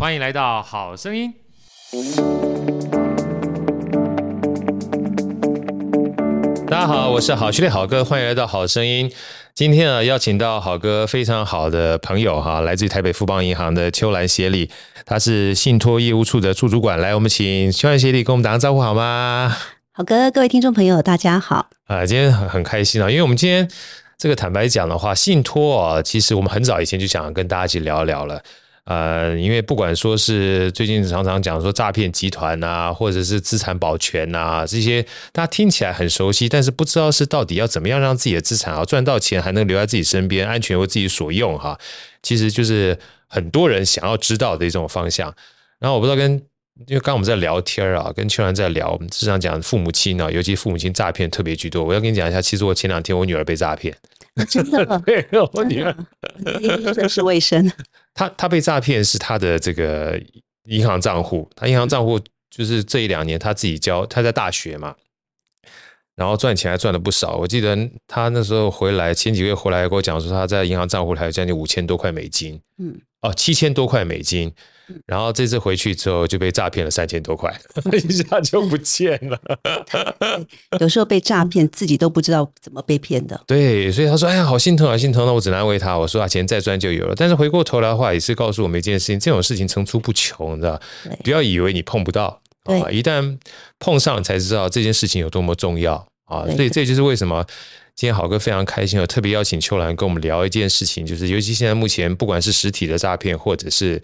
欢迎来到好声音。大家好，我是好序列好哥，欢迎来到好声音。今天啊，邀请到好哥非常好的朋友哈，来自于台北富邦银行的秋兰协理，他是信托业务处的处主管。来，我们请秋兰协理跟我们打个招呼好吗？好哥，各位听众朋友，大家好。啊，今天很很开心啊，因为我们今天这个坦白讲的话，信托啊，其实我们很早以前就想跟大家一起聊一聊了。呃，因为不管说是最近常常讲说诈骗集团啊，或者是资产保全啊，这些大家听起来很熟悉，但是不知道是到底要怎么样让自己的资产啊赚到钱，还能留在自己身边，安全为自己所用哈。其实就是很多人想要知道的一种方向。然后我不知道跟，因为刚刚我们在聊天啊，跟秋兰在聊，我们时常讲父母亲呢，尤其父母亲诈骗特别居多。我要跟你讲一下，其实我前两天我女儿被诈骗。真的吗？对，我女儿涉世未深。他他被诈骗是他的这个银行账户，他银行账户就是这一两年他自己交，他在大学嘛，然后赚钱还赚了不少。我记得他那时候回来，前几个月回来跟我讲说，他在银行账户还有将近五千多块美金，嗯，哦，七千多块美金。然后这次回去之后就被诈骗了三千多块，一下就不见了。有时候被诈骗自己都不知道怎么被骗的。对，所以他说：“哎呀，好心疼啊，心疼！”那我只能安慰他，我说：“啊，钱再赚就有了。”但是回过头来的话，也是告诉我们一件事情：这种事情层出不穷，你知道？不要以为你碰不到，一旦碰上才知道这件事情有多么重要啊！所以这就是为什么今天好哥非常开心，我特别邀请秋兰跟我们聊一件事情，就是尤其现在目前不管是实体的诈骗，或者是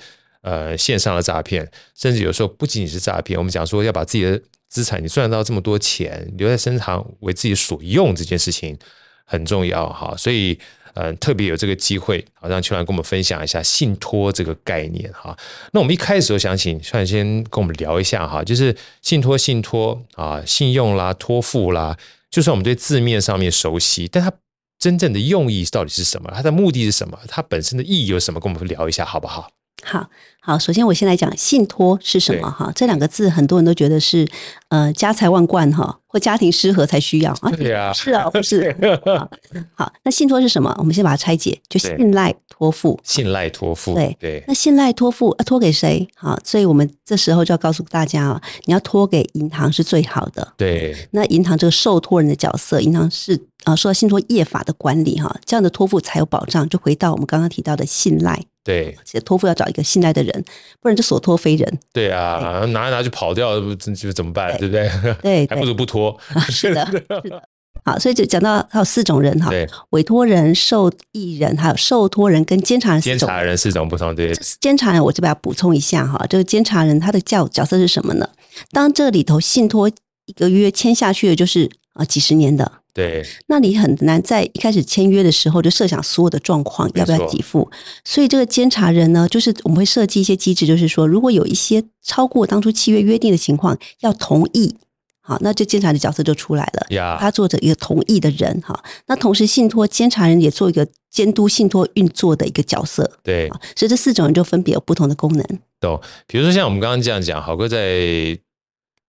呃，线上的诈骗，甚至有时候不仅仅是诈骗，我们讲说要把自己的资产，你赚到这么多钱留在身上为自己所用，这件事情很重要哈。所以，呃，特别有这个机会，好让邱兰跟我们分享一下信托这个概念哈。那我们一开始就想请邱兰先跟我们聊一下哈，就是信托、信托啊，信用啦、托付啦，就算我们对字面上面熟悉，但它真正的用意到底是什么？它的目的是什么？它本身的意义有什么？跟我们聊一下好不好？好好，首先我先来讲信托是什么哈？这两个字很多人都觉得是呃家财万贯哈，或家庭失和才需要啊。对啊，是啊，不是。好，好，那信托是什么？我们先把它拆解，就信赖托付。信赖托付，对对。那信赖托付啊托给谁？好，所以我们这时候就要告诉大家啊，你要托给银行是最好的。对。那银行这个受托人的角色，银行是啊，受到信托业法的管理哈，这样的托付才有保障。就回到我们刚刚提到的信赖。对，其实托付要找一个信赖的人，不然就所托非人。对啊，对拿一拿就跑掉，就怎么办？对，对不对？对，还不如不托。是的，是的。好，所以就讲到还有四种人哈，委托人、受益人，还有受托人跟监察人。监察人四种不同，对。监察人，我这边要补充一下哈，这个监察人他的角角色是什么呢？当这里头信托一个约签下去的，就是啊几十年的。对，那你很难在一开始签约的时候就设想所有的状况要不要给付，所以这个监察人呢，就是我们会设计一些机制，就是说如果有一些超过当初契约约定的情况，要同意，好，那这监察的角色就出来了，呀，他做着一个同意的人，哈，那同时信托监察人也做一个监督信托运作的一个角色，对，所以这四种人就分别有不同的功能。懂，比如说像我们刚刚这样讲，好哥在。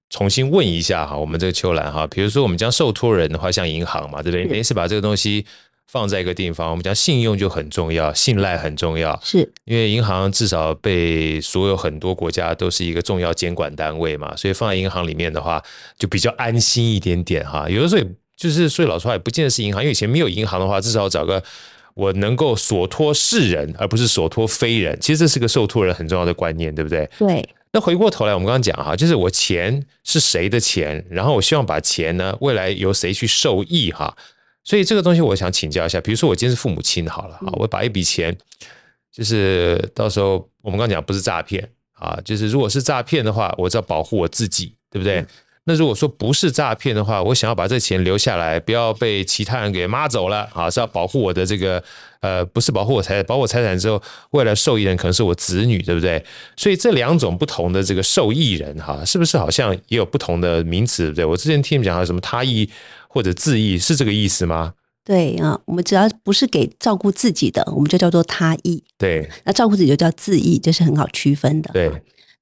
重新问一下哈，我们这个秋兰哈，比如说我们将受托人的话，像银行嘛，对不对？等于是把这个东西放在一个地方，我们讲信用就很重要，信赖很重要，是因为银行至少被所有很多国家都是一个重要监管单位嘛，所以放在银行里面的话，就比较安心一点点哈。有的时候也就是说老实话，也不见得是银行，因为以前没有银行的话，至少找个我能够所托是人，而不是所托非人。其实这是个受托人很重要的观念，对不对？对。那回过头来，我们刚刚讲哈，就是我钱是谁的钱，然后我希望把钱呢，未来由谁去受益哈。所以这个东西我想请教一下，比如说我今天是父母亲好了哈，我把一笔钱，就是到时候我们刚刚讲不是诈骗啊，就是如果是诈骗的话，我只要保护我自己，对不对？那如果说不是诈骗的话，我想要把这钱留下来，不要被其他人给抹走了啊，是要保护我的这个呃，不是保护我财产，保护我财产之后，未来受益人可能是我子女，对不对？所以这两种不同的这个受益人哈，是不是好像也有不同的名词，对不对？我之前听你们讲的什么他意或者自意，是这个意思吗？对啊，我们只要不是给照顾自己的，我们就叫做他意。对，那照顾自己就叫自意，这是很好区分的。对。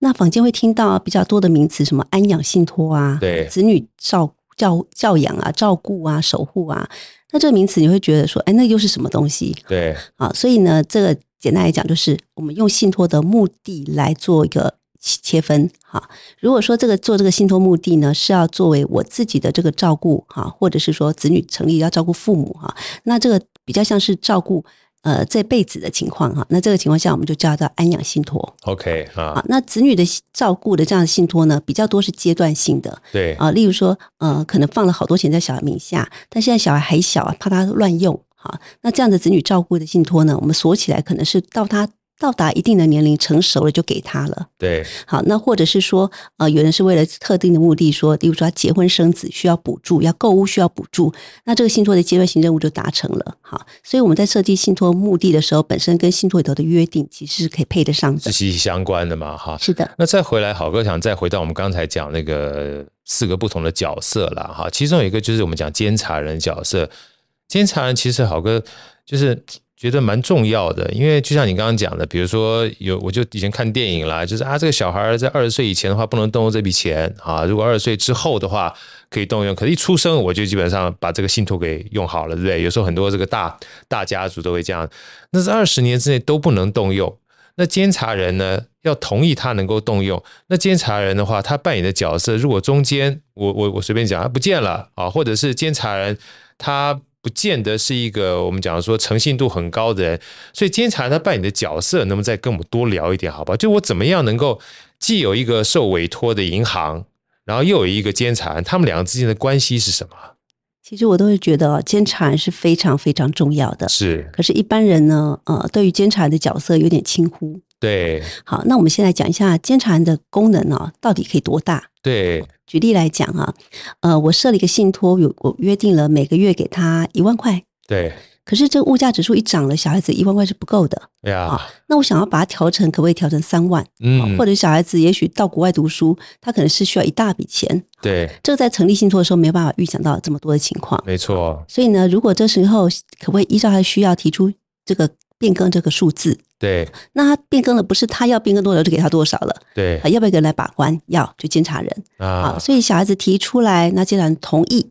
那坊间会听到比较多的名词，什么安养信托啊，对，子女照教教养啊、照顾啊、守护啊，那这个名词你会觉得说，哎，那又是什么东西？对，啊，所以呢，这个简单来讲，就是我们用信托的目的来做一个切分哈。如果说这个做这个信托目的呢，是要作为我自己的这个照顾哈，或者是说子女成立要照顾父母哈，那这个比较像是照顾。呃，这辈子的情况哈，那这个情况下我们就叫它安养信托。OK 啊，那子女的照顾的这样的信托呢，比较多是阶段性的。对啊，例如说，呃，可能放了好多钱在小孩名下，但现在小孩还小啊，怕他乱用哈。那这样的子女照顾的信托呢，我们锁起来，可能是到他。到达一定的年龄成熟了就给他了。对，好，那或者是说，呃，有人是为了特定的目的，说，例如说他结婚生子需要补助，要购物需要补助，那这个信托的阶段性任务就达成了。好，所以我们在设计信托目的的时候，本身跟信托里头的约定其实是可以配得上的，是息息相关的嘛？哈，是的。那再回来，好哥想再回到我们刚才讲那个四个不同的角色了哈，其中有一个就是我们讲监察人角色，监察人其实好哥就是。觉得蛮重要的，因为就像你刚刚讲的，比如说有我就以前看电影啦，就是啊，这个小孩在二十岁以前的话不能动用这笔钱啊，如果二十岁之后的话可以动用，可是一出生我就基本上把这个信托给用好了，对不对？有时候很多这个大大家族都会这样，那是二十年之内都不能动用。那监察人呢，要同意他能够动用，那监察人的话，他扮演的角色，如果中间我我我随便讲他不见了啊，或者是监察人他。不见得是一个我们讲说诚信度很高的人，所以监察他扮演的角色，能不能再跟我们多聊一点，好不好？就我怎么样能够既有一个受委托的银行，然后又有一个监察，他们两个之间的关系是什么？其实我都会觉得监察是非常非常重要的。是，可是，一般人呢，呃，对于监察的角色有点轻忽。对，好，那我们先来讲一下监察人的功能哦，到底可以多大？对，举例来讲啊，呃，我设了一个信托，有我约定了每个月给他一万块。对，可是这个物价指数一涨了，小孩子一万块是不够的。对啊，那我想要把它调成，可不可以调成三万？嗯，或者小孩子也许到国外读书，他可能是需要一大笔钱。对，这个在成立信托的时候没有办法预想到这么多的情况。没错。所以呢，如果这时候可不可以依照他的需要提出这个？变更这个数字，对，那他变更了，不是他要变更多少就给他多少了，对，要不要给人来把关？要，就监察人。啊，所以小孩子提出来，那既然同意，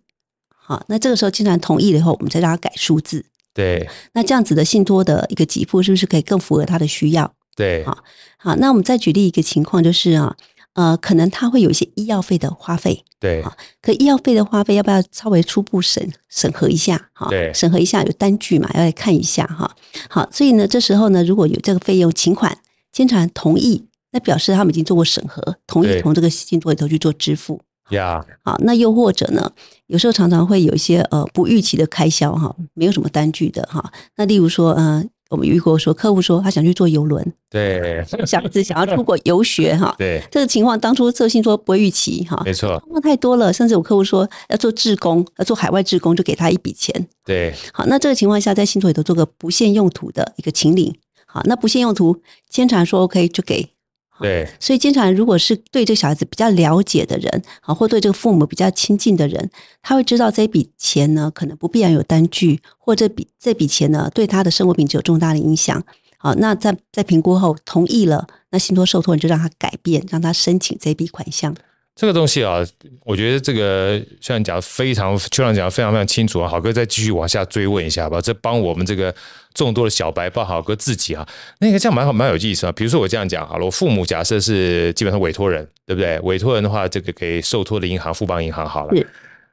好，那这个时候既然同意了以后，我们再让他改数字，对，那这样子的信托的一个给付是不是可以更符合他的需要？对，好，好，那我们再举例一个情况，就是啊。呃，可能他会有一些医药费的花费，对，可医药费的花费要不要稍微初步审审核一下？哈，对，审核一下有单据嘛，要来看一下哈。好，所以呢，这时候呢，如果有这个费用请款，监察同意，那表示他们已经做过审核，同意从这个信托里头去做支付。呀，好，那又或者呢，有时候常常会有一些呃不预期的开销哈，没有什么单据的哈。那例如说，嗯、呃。我们遇过说，客户说他想去坐游轮，对，小孩子想要出国游学哈，对，这个情况当初这个信托不会预期哈，没错，那太多了，甚至有客户说要做志工，要做海外志工，就给他一笔钱，对，好，那这个情况下在信托里头做个不限用途的一个请领，好，那不限用途，监察说 OK 就给。对，所以经常如果是对这个小孩子比较了解的人，啊，或对这个父母比较亲近的人，他会知道这笔钱呢，可能不必然有单据，或这笔这笔钱呢，对他的生活品质有重大的影响。好，那在在评估后同意了，那信托受托人就让他改变，让他申请这笔款项。这个东西啊，我觉得这个像你讲的非常，邱长讲的非常非常清楚啊。好哥再继续往下追问一下吧，这帮我们这个众多的小白，包好哥自己啊，那个这样蛮好蛮有意思啊。比如说我这样讲好了，我父母假设是基本上委托人，对不对？委托人的话，这个给受托的银行富邦银行好了。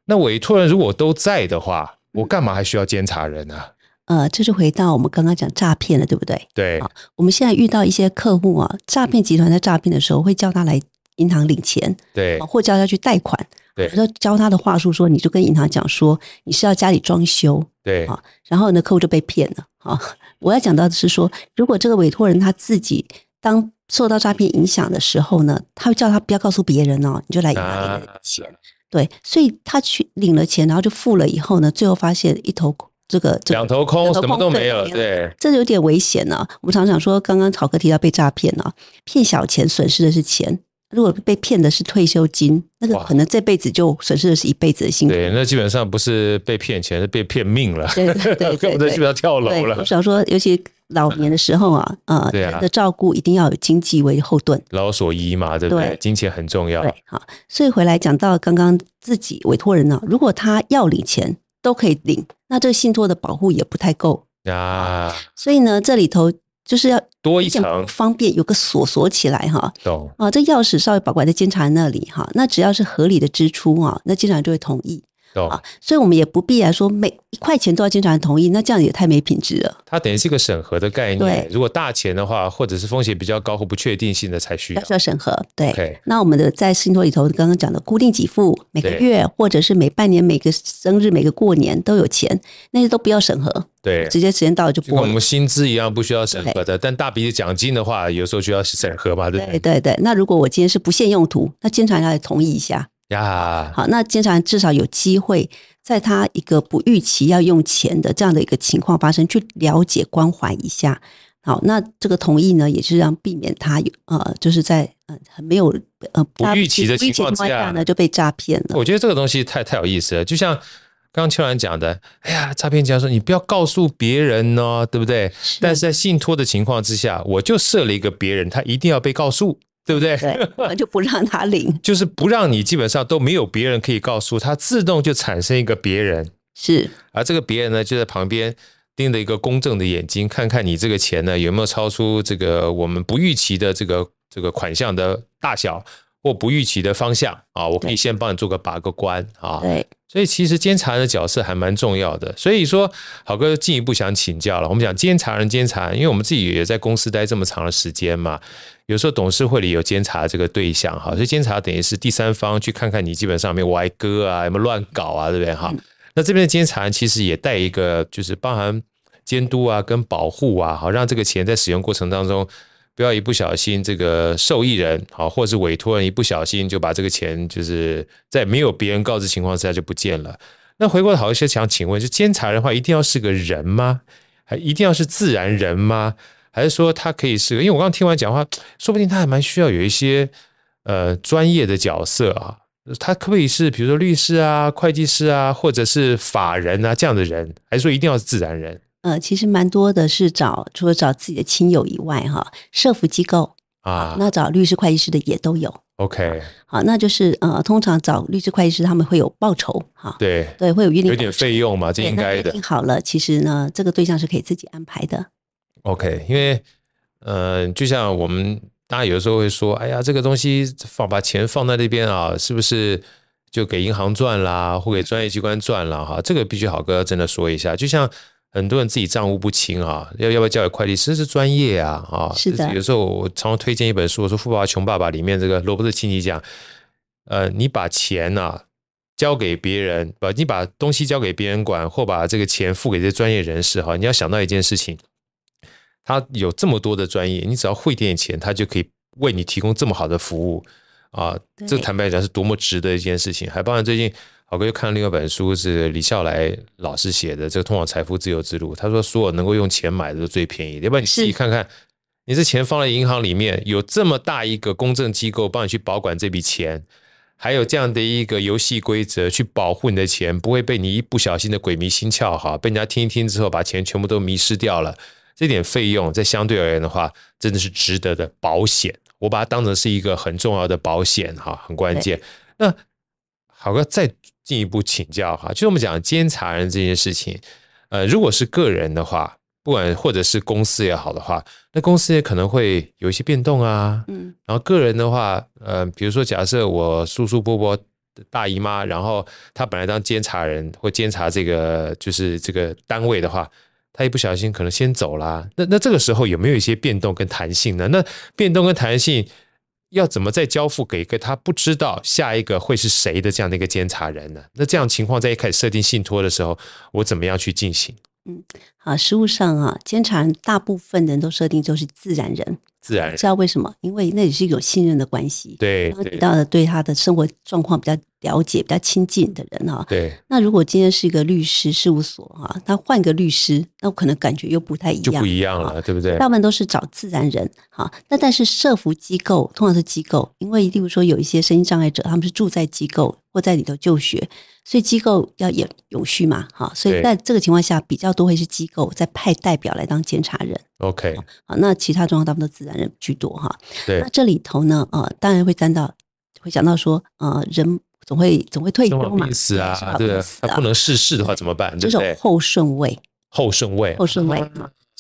那委托人如果都在的话，我干嘛还需要监察人呢？呃，这就回到我们刚刚讲诈骗了，对不对？对。我们现在遇到一些客户啊，诈骗集团在诈骗的时候会叫他来。银行领钱，对，或叫他去贷款，对，或者教他的话术说，你就跟银行讲说你是要家里装修，对，啊然后呢，客户就被骗了。啊，我要讲到的是说，如果这个委托人他自己当受到诈骗影响的时候呢，他会叫他不要告诉别人哦，你就来银行领钱，啊，对，所以他去领了钱，然后就付了以后呢，最后发现一头这个两头空，两头空，什么都没有，对，这有点危险呢。我们常常说，刚刚草哥提到被诈骗啊，骗小钱损失的是钱。如果被骗的是退休金，那个可能这辈子就损失的是一辈子的幸福。对，那基本上不是被骗钱，是被骗命了。对对 对，根本基本上跳楼了。我想说，尤其老年的时候啊，呃，人的照顾一定要有经济为后盾，老所依嘛，对不对？金钱很重要。对，好，所以回来讲到刚刚自己委托人呢，如果他要领钱都可以领，那这个信托的保护也不太够啊。所以呢，这里头。就是要多一层方便，有个锁锁起来哈。懂啊，这钥匙稍微保管在监察那里哈，那只要是合理的支出啊，那监察就会同意。啊，所以我们也不必来说每一块钱都要监察人同意，那这样也太没品质了。它等于是一个审核的概念。对，如果大钱的话，或者是风险比较高或不确定性的才需要。需要审核。对。Okay. 那我们的在信托里头刚刚讲的固定给付，每个月或者是每半年、每个生日、每个过年都有钱，那些都不要审核。对，直接时间到了就不。跟我们薪资一样不需要审核的，但大笔的奖金的话，有时候需要审核嘛，对不对？对对对。那如果我今天是不限用途，那监察人要来同意一下。呀。好，那监察人至少有机会。在他一个不预期要用钱的这样的一个情况发生，去了解关怀一下。好，那这个同意呢，也是让避免他有呃，就是在呃很没有呃不预期的情况下呢就被诈骗了。我觉得这个东西太太有意思了，就像刚刚秋兰讲的，哎呀，诈骗家说你不要告诉别人哦，对不对？是。但是在信托的情况之下，我就设了一个别人，他一定要被告诉。对不对？对，就不让他领，就是不让你基本上都没有别人可以告诉他，自动就产生一个别人。是，而这个别人呢，就在旁边盯着一个公正的眼睛，看看你这个钱呢有没有超出这个我们不预期的这个这个款项的大小或不预期的方向啊，我可以先帮你做个把个关啊。对。所以其实监察人的角色还蛮重要的，所以说好哥进一步想请教了。我们讲监察人，监察人，因为我们自己也在公司待这么长的时间嘛，有时候董事会里有监察这个对象哈，所以监察等于是第三方去看看你基本上没歪歌啊，有没有乱搞啊，对不对哈？那这边的监察人其实也带一个就是包含监督啊跟保护啊，好让这个钱在使用过程当中。不要一不小心，这个受益人好，或是委托人一不小心就把这个钱，就是在没有别人告知情况之下就不见了。那回过头一些，想请问，就监察人的话，一定要是个人吗？还一定要是自然人吗？还是说他可以是？因为我刚刚听完讲话，说不定他还蛮需要有一些呃专业的角色啊。他可不可以是比如说律师啊、会计师啊，或者是法人啊这样的人？还是说一定要是自然人？呃，其实蛮多的是找除了找自己的亲友以外，哈，社服机构啊，那找律师、会计师的也都有。OK，好，那就是呃，通常找律师、会计师他们会有报酬，哈，对对，会有约定，有点费用嘛，这应该的。好了，其实呢，这个对象是可以自己安排的。OK，因为呃，就像我们大家有的时候会说，哎呀，这个东西放把钱放在那边啊，是不是就给银行赚啦，或给专业机关赚啦哈？这个必须好哥真的说一下，就像。很多人自己账务不清啊，要要不要交给会计师？这是专业啊，啊，是的。有时候我常常推荐一本书，我说《富爸爸穷爸爸》里面这个罗伯特清崎讲，呃，你把钱呐、啊、交给别人，把你把东西交给别人管，或把这个钱付给这些专业人士哈，你要想到一件事情，他有这么多的专业，你只要汇点点钱，他就可以为你提供这么好的服务啊。这坦白讲是多么值得一件事情，还包含最近。郝哥又看了另外一本书，是李笑来老师写的《这个通往财富自由之路》。他说，所有能够用钱买的都最便宜的。要不然你自己看看，你这钱放在银行里面，有这么大一个公证机构帮你去保管这笔钱，还有这样的一个游戏规则去保护你的钱，不会被你一不小心的鬼迷心窍哈，被人家听一听之后把钱全部都迷失掉了。这点费用在相对而言的话，真的是值得的保险。我把它当成是一个很重要的保险哈，很关键。那好哥再。进一步请教哈，就是我们讲监察人这件事情，呃，如果是个人的话，不管或者是公司也好的话，那公司也可能会有一些变动啊。嗯，然后个人的话，呃，比如说假设我叔叔伯伯大姨妈，然后他本来当监察人或监察这个就是这个单位的话，他一不小心可能先走了，那那这个时候有没有一些变动跟弹性呢？那变动跟弹性。要怎么再交付给一个他不知道下一个会是谁的这样的一个监察人呢？那这样情况在一开始设定信托的时候，我怎么样去进行？嗯，好，实务上啊，监察人大部分人都设定就是自然人。自然，知道为什么？因为那也是有信任的关系。对，然后提到的对他的生活状况比较了解、比较亲近的人哈。对。那如果今天是一个律师事务所哈，他换个律师，那我可能感觉又不太一样，就不一样了，对不对？大部分都是找自然人哈。那但是社福机构通常是机构，因为例如说有一些身心障碍者，他们是住在机构或在里头就学，所以机构要有永续嘛哈。所以在这个情况下，比较多会是机构在派代表来当监察人。OK，好，那其他状况大部分都自然人居多哈。对，那这里头呢，呃，当然会沾到，会讲到说，呃，人总会总会退休嘛，意思啊，对，他不能逝世的话怎么办？这种后顺位，后顺位，后顺位，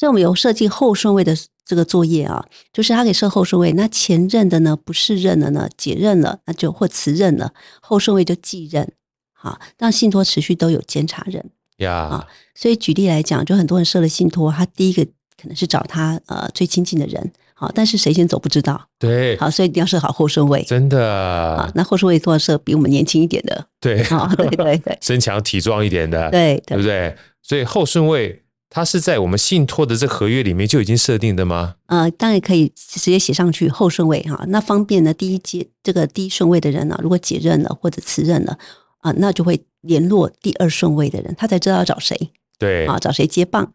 所以我们有设计后顺位的这个作业啊，就是他可以设后顺位，那前任的呢不是任了呢，解任了，那就或辞任了，后顺位就继任，好，让信托持续都有监察人呀。啊，所以举例来讲，就很多人设了信托，他第一个可能是找他呃最亲近的人。好，但是谁先走不知道。对，好，所以一定要设好后顺位。真的。啊，那后顺位都要设比我们年轻一点的。对，好，对对对，身强体壮一点的。对，对不对？所以后顺位它是在我们信托的这合约里面就已经设定的吗？呃，当然可以直接写上去后顺位哈，那方便呢。第一阶这个第一顺位的人呢，如果解任了或者辞任了啊，那就会联络第二顺位的人，他才知道要找谁。对，啊，找谁接棒。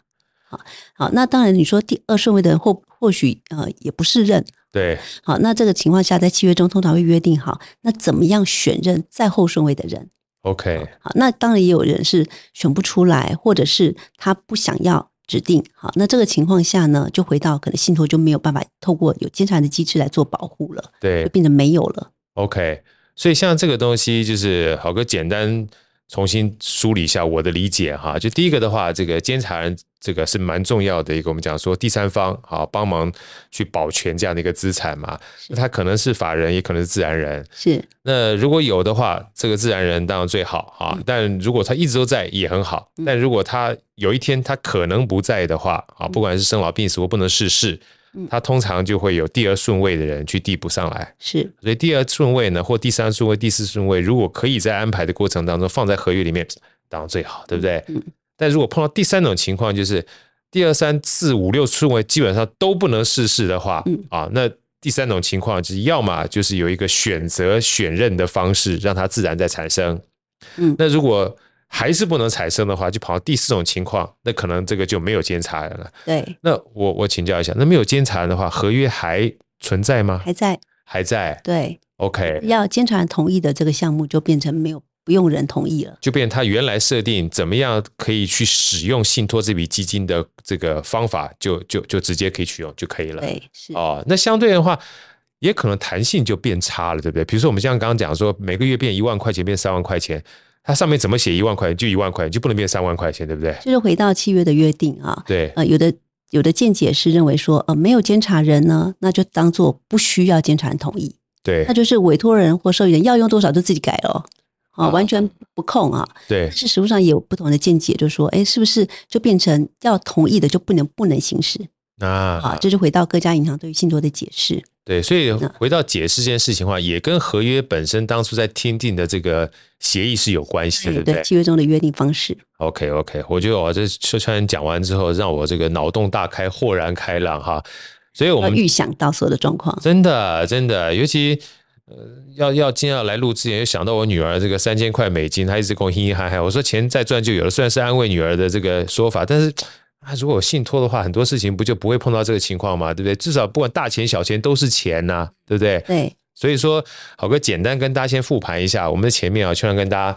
好，好，那当然你说第二顺位的人或或许呃也不是任，对，好，那这个情况下在契约中通常会约定好，那怎么样选任在后顺位的人？OK，好，那当然也有人是选不出来，或者是他不想要指定，好，那这个情况下呢，就回到可能信托就没有办法透过有监察人的机制来做保护了，对，就变成没有了。OK，所以像这个东西就是好哥简单。重新梳理一下我的理解哈，就第一个的话，这个监察人这个是蛮重要的一个，我们讲说第三方啊，帮忙去保全这样的一个资产嘛。那他可能是法人，也可能是自然人。是。那如果有的话，这个自然人当然最好啊。但如果他一直都在，也很好。但如果他有一天他可能不在的话啊，不管是生老病死或不能逝世。他通常就会有第二顺位的人去递补上来，是，所以第二顺位呢，或第三顺位、第四顺位，如果可以在安排的过程当中放在合约里面，当然最好，对不对？嗯。但如果碰到第三种情况，就是第二、三、四、五、六顺位基本上都不能试试的话，嗯啊，那第三种情况就是要么就是有一个选择选任的方式，让它自然在产生。嗯，那如果还是不能产生的话，就跑到第四种情况，那可能这个就没有监察人了。对，那我我请教一下，那没有监察人的话，合约还存在吗？还在，还在。对，OK，要监察人同意的这个项目就变成没有不用人同意了，就变成他原来设定怎么样可以去使用信托这笔基金的这个方法就，就就就直接可以取用就可以了。对，是哦。那相对的话，也可能弹性就变差了，对不对？比如说我们像刚刚讲说，每个月变一万块钱，变三万块钱。它上面怎么写一万块钱就一万块钱，就不能变三万块钱，对不对？就是回到契约的约定啊。对，呃，有的有的见解是认为说，呃，没有监察人呢，那就当做不需要监察人同意。对，那就是委托人或受益人要用多少就自己改了，啊，完全不控啊。对，是实务上也有不同的见解，就是说，哎，是不是就变成要同意的就不能不能行使？啊，啊，这就回到各家银行对于信托的解释。对，所以回到解释这件事情的话，也跟合约本身当初在签订的这个协议是有关系的，对不对？契约中的约定方式。OK，OK，我觉得我这车川讲完之后，让我这个脑洞大开，豁然开朗哈。所以我们预想到所有的状况，真的真的，尤其呃，要要今天要来录之前，又想到我女儿这个三千块美金，她一直跟我嘻嘻哈哈。我说钱再赚就有了，虽然是安慰女儿的这个说法，但是。啊如果有信托的话，很多事情不就不会碰到这个情况嘛？对不对？至少不管大钱小钱都是钱呐、啊，对不对？对。所以说，好哥简单跟大家先复盘一下，我们的前面啊，圈长跟大家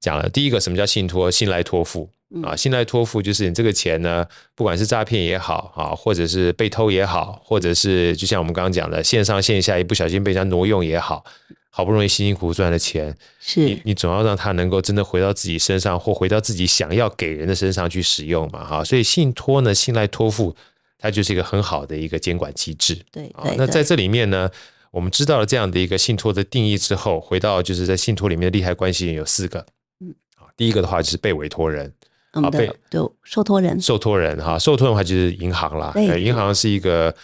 讲了，第一个什么叫信托？信赖托付啊，信赖托付就是你这个钱呢，不管是诈骗也好啊，或者是被偷也好，或者是就像我们刚刚讲的线上线下一不小心被人家挪用也好。好不容易辛辛苦苦赚的钱，是你你总要让它能够真的回到自己身上，或回到自己想要给人的身上去使用嘛，哈。所以信托呢，信赖托付，它就是一个很好的一个监管机制。对，对，那在这里面呢，我们知道了这样的一个信托的定义之后，回到就是在信托里面的利害关系人有四个。嗯，第一个的话就是被委托人，啊，被就受托人，受托人哈，受托人的话就是银行啦，对，银行是一个。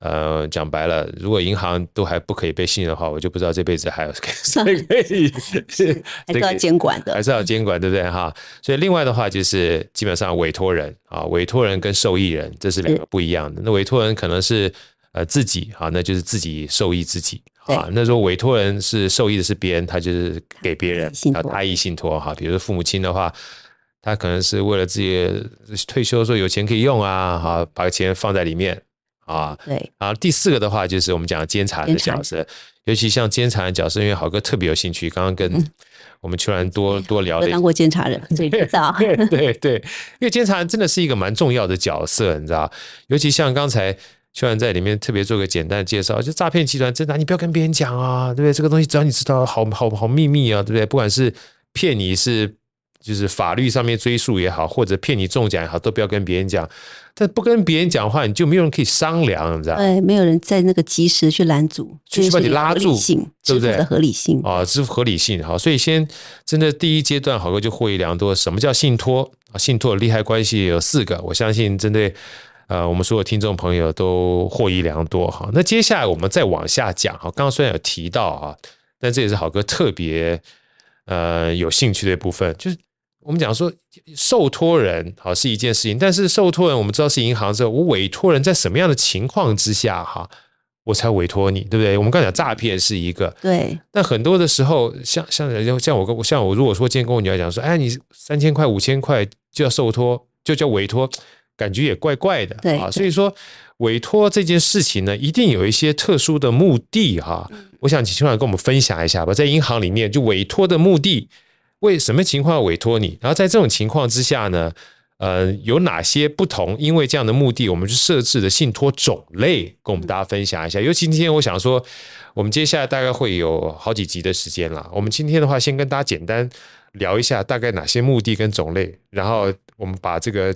呃，讲白了，如果银行都还不可以被信任的话，我就不知道这辈子还有 谁可以是还是要监管的，还是要监管，对不对哈？所以另外的话就是基本上委托人啊，委托人跟受益人这是两个不一样的。那委托人可能是呃自己啊，那就是自己受益自己啊。那如果委托人是受益的是别人，他就是给别人啊，他意信托哈。比如说父母亲的话，他可能是为了自己退休的时候有钱可以用啊，哈，把钱放在里面。啊，对，啊，第四个的话就是我们讲监察人的角色，尤其像监察的角色，因为豪哥特别有兴趣，刚刚跟我们邱然多、嗯、多聊了，当过监察人，所以知道，对对对，因为监察人真的是一个蛮重要的角色，你知道，尤其像刚才邱然在里面特别做个简单的介绍，就诈骗集团真的，你不要跟别人讲啊，对不对？这个东西只要你知道，好好好秘密啊，对不对？不管是骗你是。就是法律上面追溯也好，或者骗你中奖也好，都不要跟别人讲。但不跟别人讲话，你就没有人可以商量，你知道吗？对，没有人在那个及时去拦阻，去把你拉住，对不对？的合理性啊，支付合理性好，所以先真的第一阶段，好哥就获益良多。什么叫信托啊？信托的利害关系有四个，我相信针对呃我们所有听众朋友都获益良多哈。那接下来我们再往下讲哈，刚刚虽然有提到啊，但这也是好哥特别呃有兴趣的一部分，就是。我们讲说受托人好是一件事情，但是受托人我们知道是银行之后，我委托人在什么样的情况之下哈，我才委托你，对不对？我们刚才讲诈骗是一个，对。但很多的时候，像像像我跟像我如果说今天跟我女儿讲说，哎，你三千块五千块就要受托，就叫委托，感觉也怪怪的，对啊。所以说委托这件事情呢，一定有一些特殊的目的哈。我想请邱长跟我们分享一下吧，在银行里面就委托的目的。为什么情况要委托你？然后在这种情况之下呢，呃，有哪些不同？因为这样的目的，我们去设置的信托种类，跟我们大家分享一下。尤其今天，我想说，我们接下来大概会有好几集的时间了。我们今天的话，先跟大家简单聊一下，大概哪些目的跟种类。然后我们把这个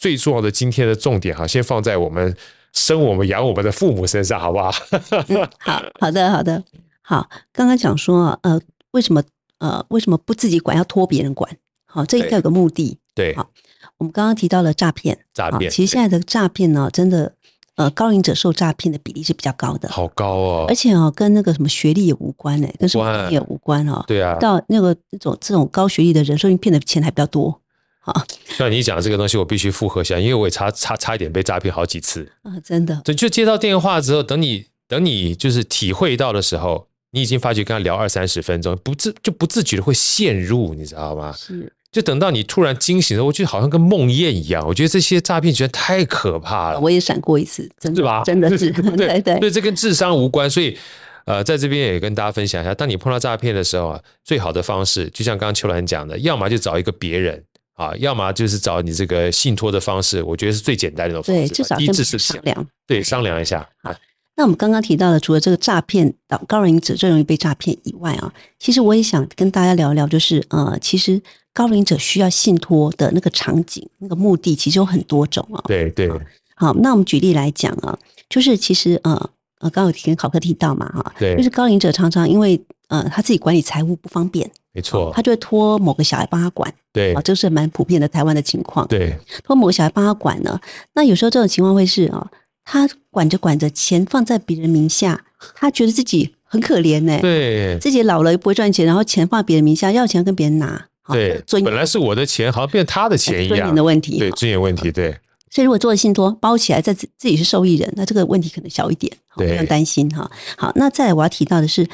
最重要的今天的重点哈，先放在我们生我们养我们的父母身上，好不好？嗯，好好的，好的，好。刚刚讲说，呃，为什么？呃，为什么不自己管，要托别人管？好，这应该有个目的。对，好，我们刚刚提到了诈骗，诈骗。其实现在的诈骗呢，真的，呃，高龄者受诈骗的比例是比较高的，好高哦。而且哦，跟那个什么学历也无关诶，跟什么也无关哦。对啊，到那个那种这种高学历的人，说不定骗的钱还比较多。好，那你讲这个东西，我必须附和一下，因为我也差差差一点被诈骗好几次啊，真的。对，就接到电话之后，等你等你就是体会到的时候。你已经发觉跟他聊二三十分钟，不自就不自觉的会陷入，你知道吗？是，就等到你突然惊醒了，我觉得好像跟梦魇一样。我觉得这些诈骗觉得太可怕了。我也闪过一次，真的是吧？真的是，对对对，对，这跟智商无关。所以，呃，在这边也跟大家分享一下，当你碰到诈骗的时候啊，最好的方式，就像刚刚秋兰讲的，要么就找一个别人啊，要么就是找你这个信托的方式，我觉得是最简单的方式。对，至少跟商量，对，商量一下啊。那我们刚刚提到的，除了这个诈骗到高龄者最容易被诈骗以外啊，其实我也想跟大家聊一聊，就是呃，其实高龄者需要信托的那个场景、那个目的，其实有很多种啊。对对。好，那我们举例来讲啊，就是其实呃呃，刚刚有跟考哥提到嘛哈，对，就是高龄者常常因为呃他自己管理财务不方便，没错，他就会托某个小孩帮他管，对啊，这是蛮普遍的台湾的情况，对，托某个小孩帮他管呢，那有时候这种情况会是啊。他管着管着，钱放在别人名下，他觉得自己很可怜呢。对，自己老了又不会赚钱，然后钱放在别人名下，要钱跟别人拿。对，本来是我的钱，好像变他的钱一样。尊严的问题，对，尊严问题，对。所以如果做了信托包起来，在自自己是受益人，那这个问题可能小一点，不用担心哈。好，那再来我要提到的是，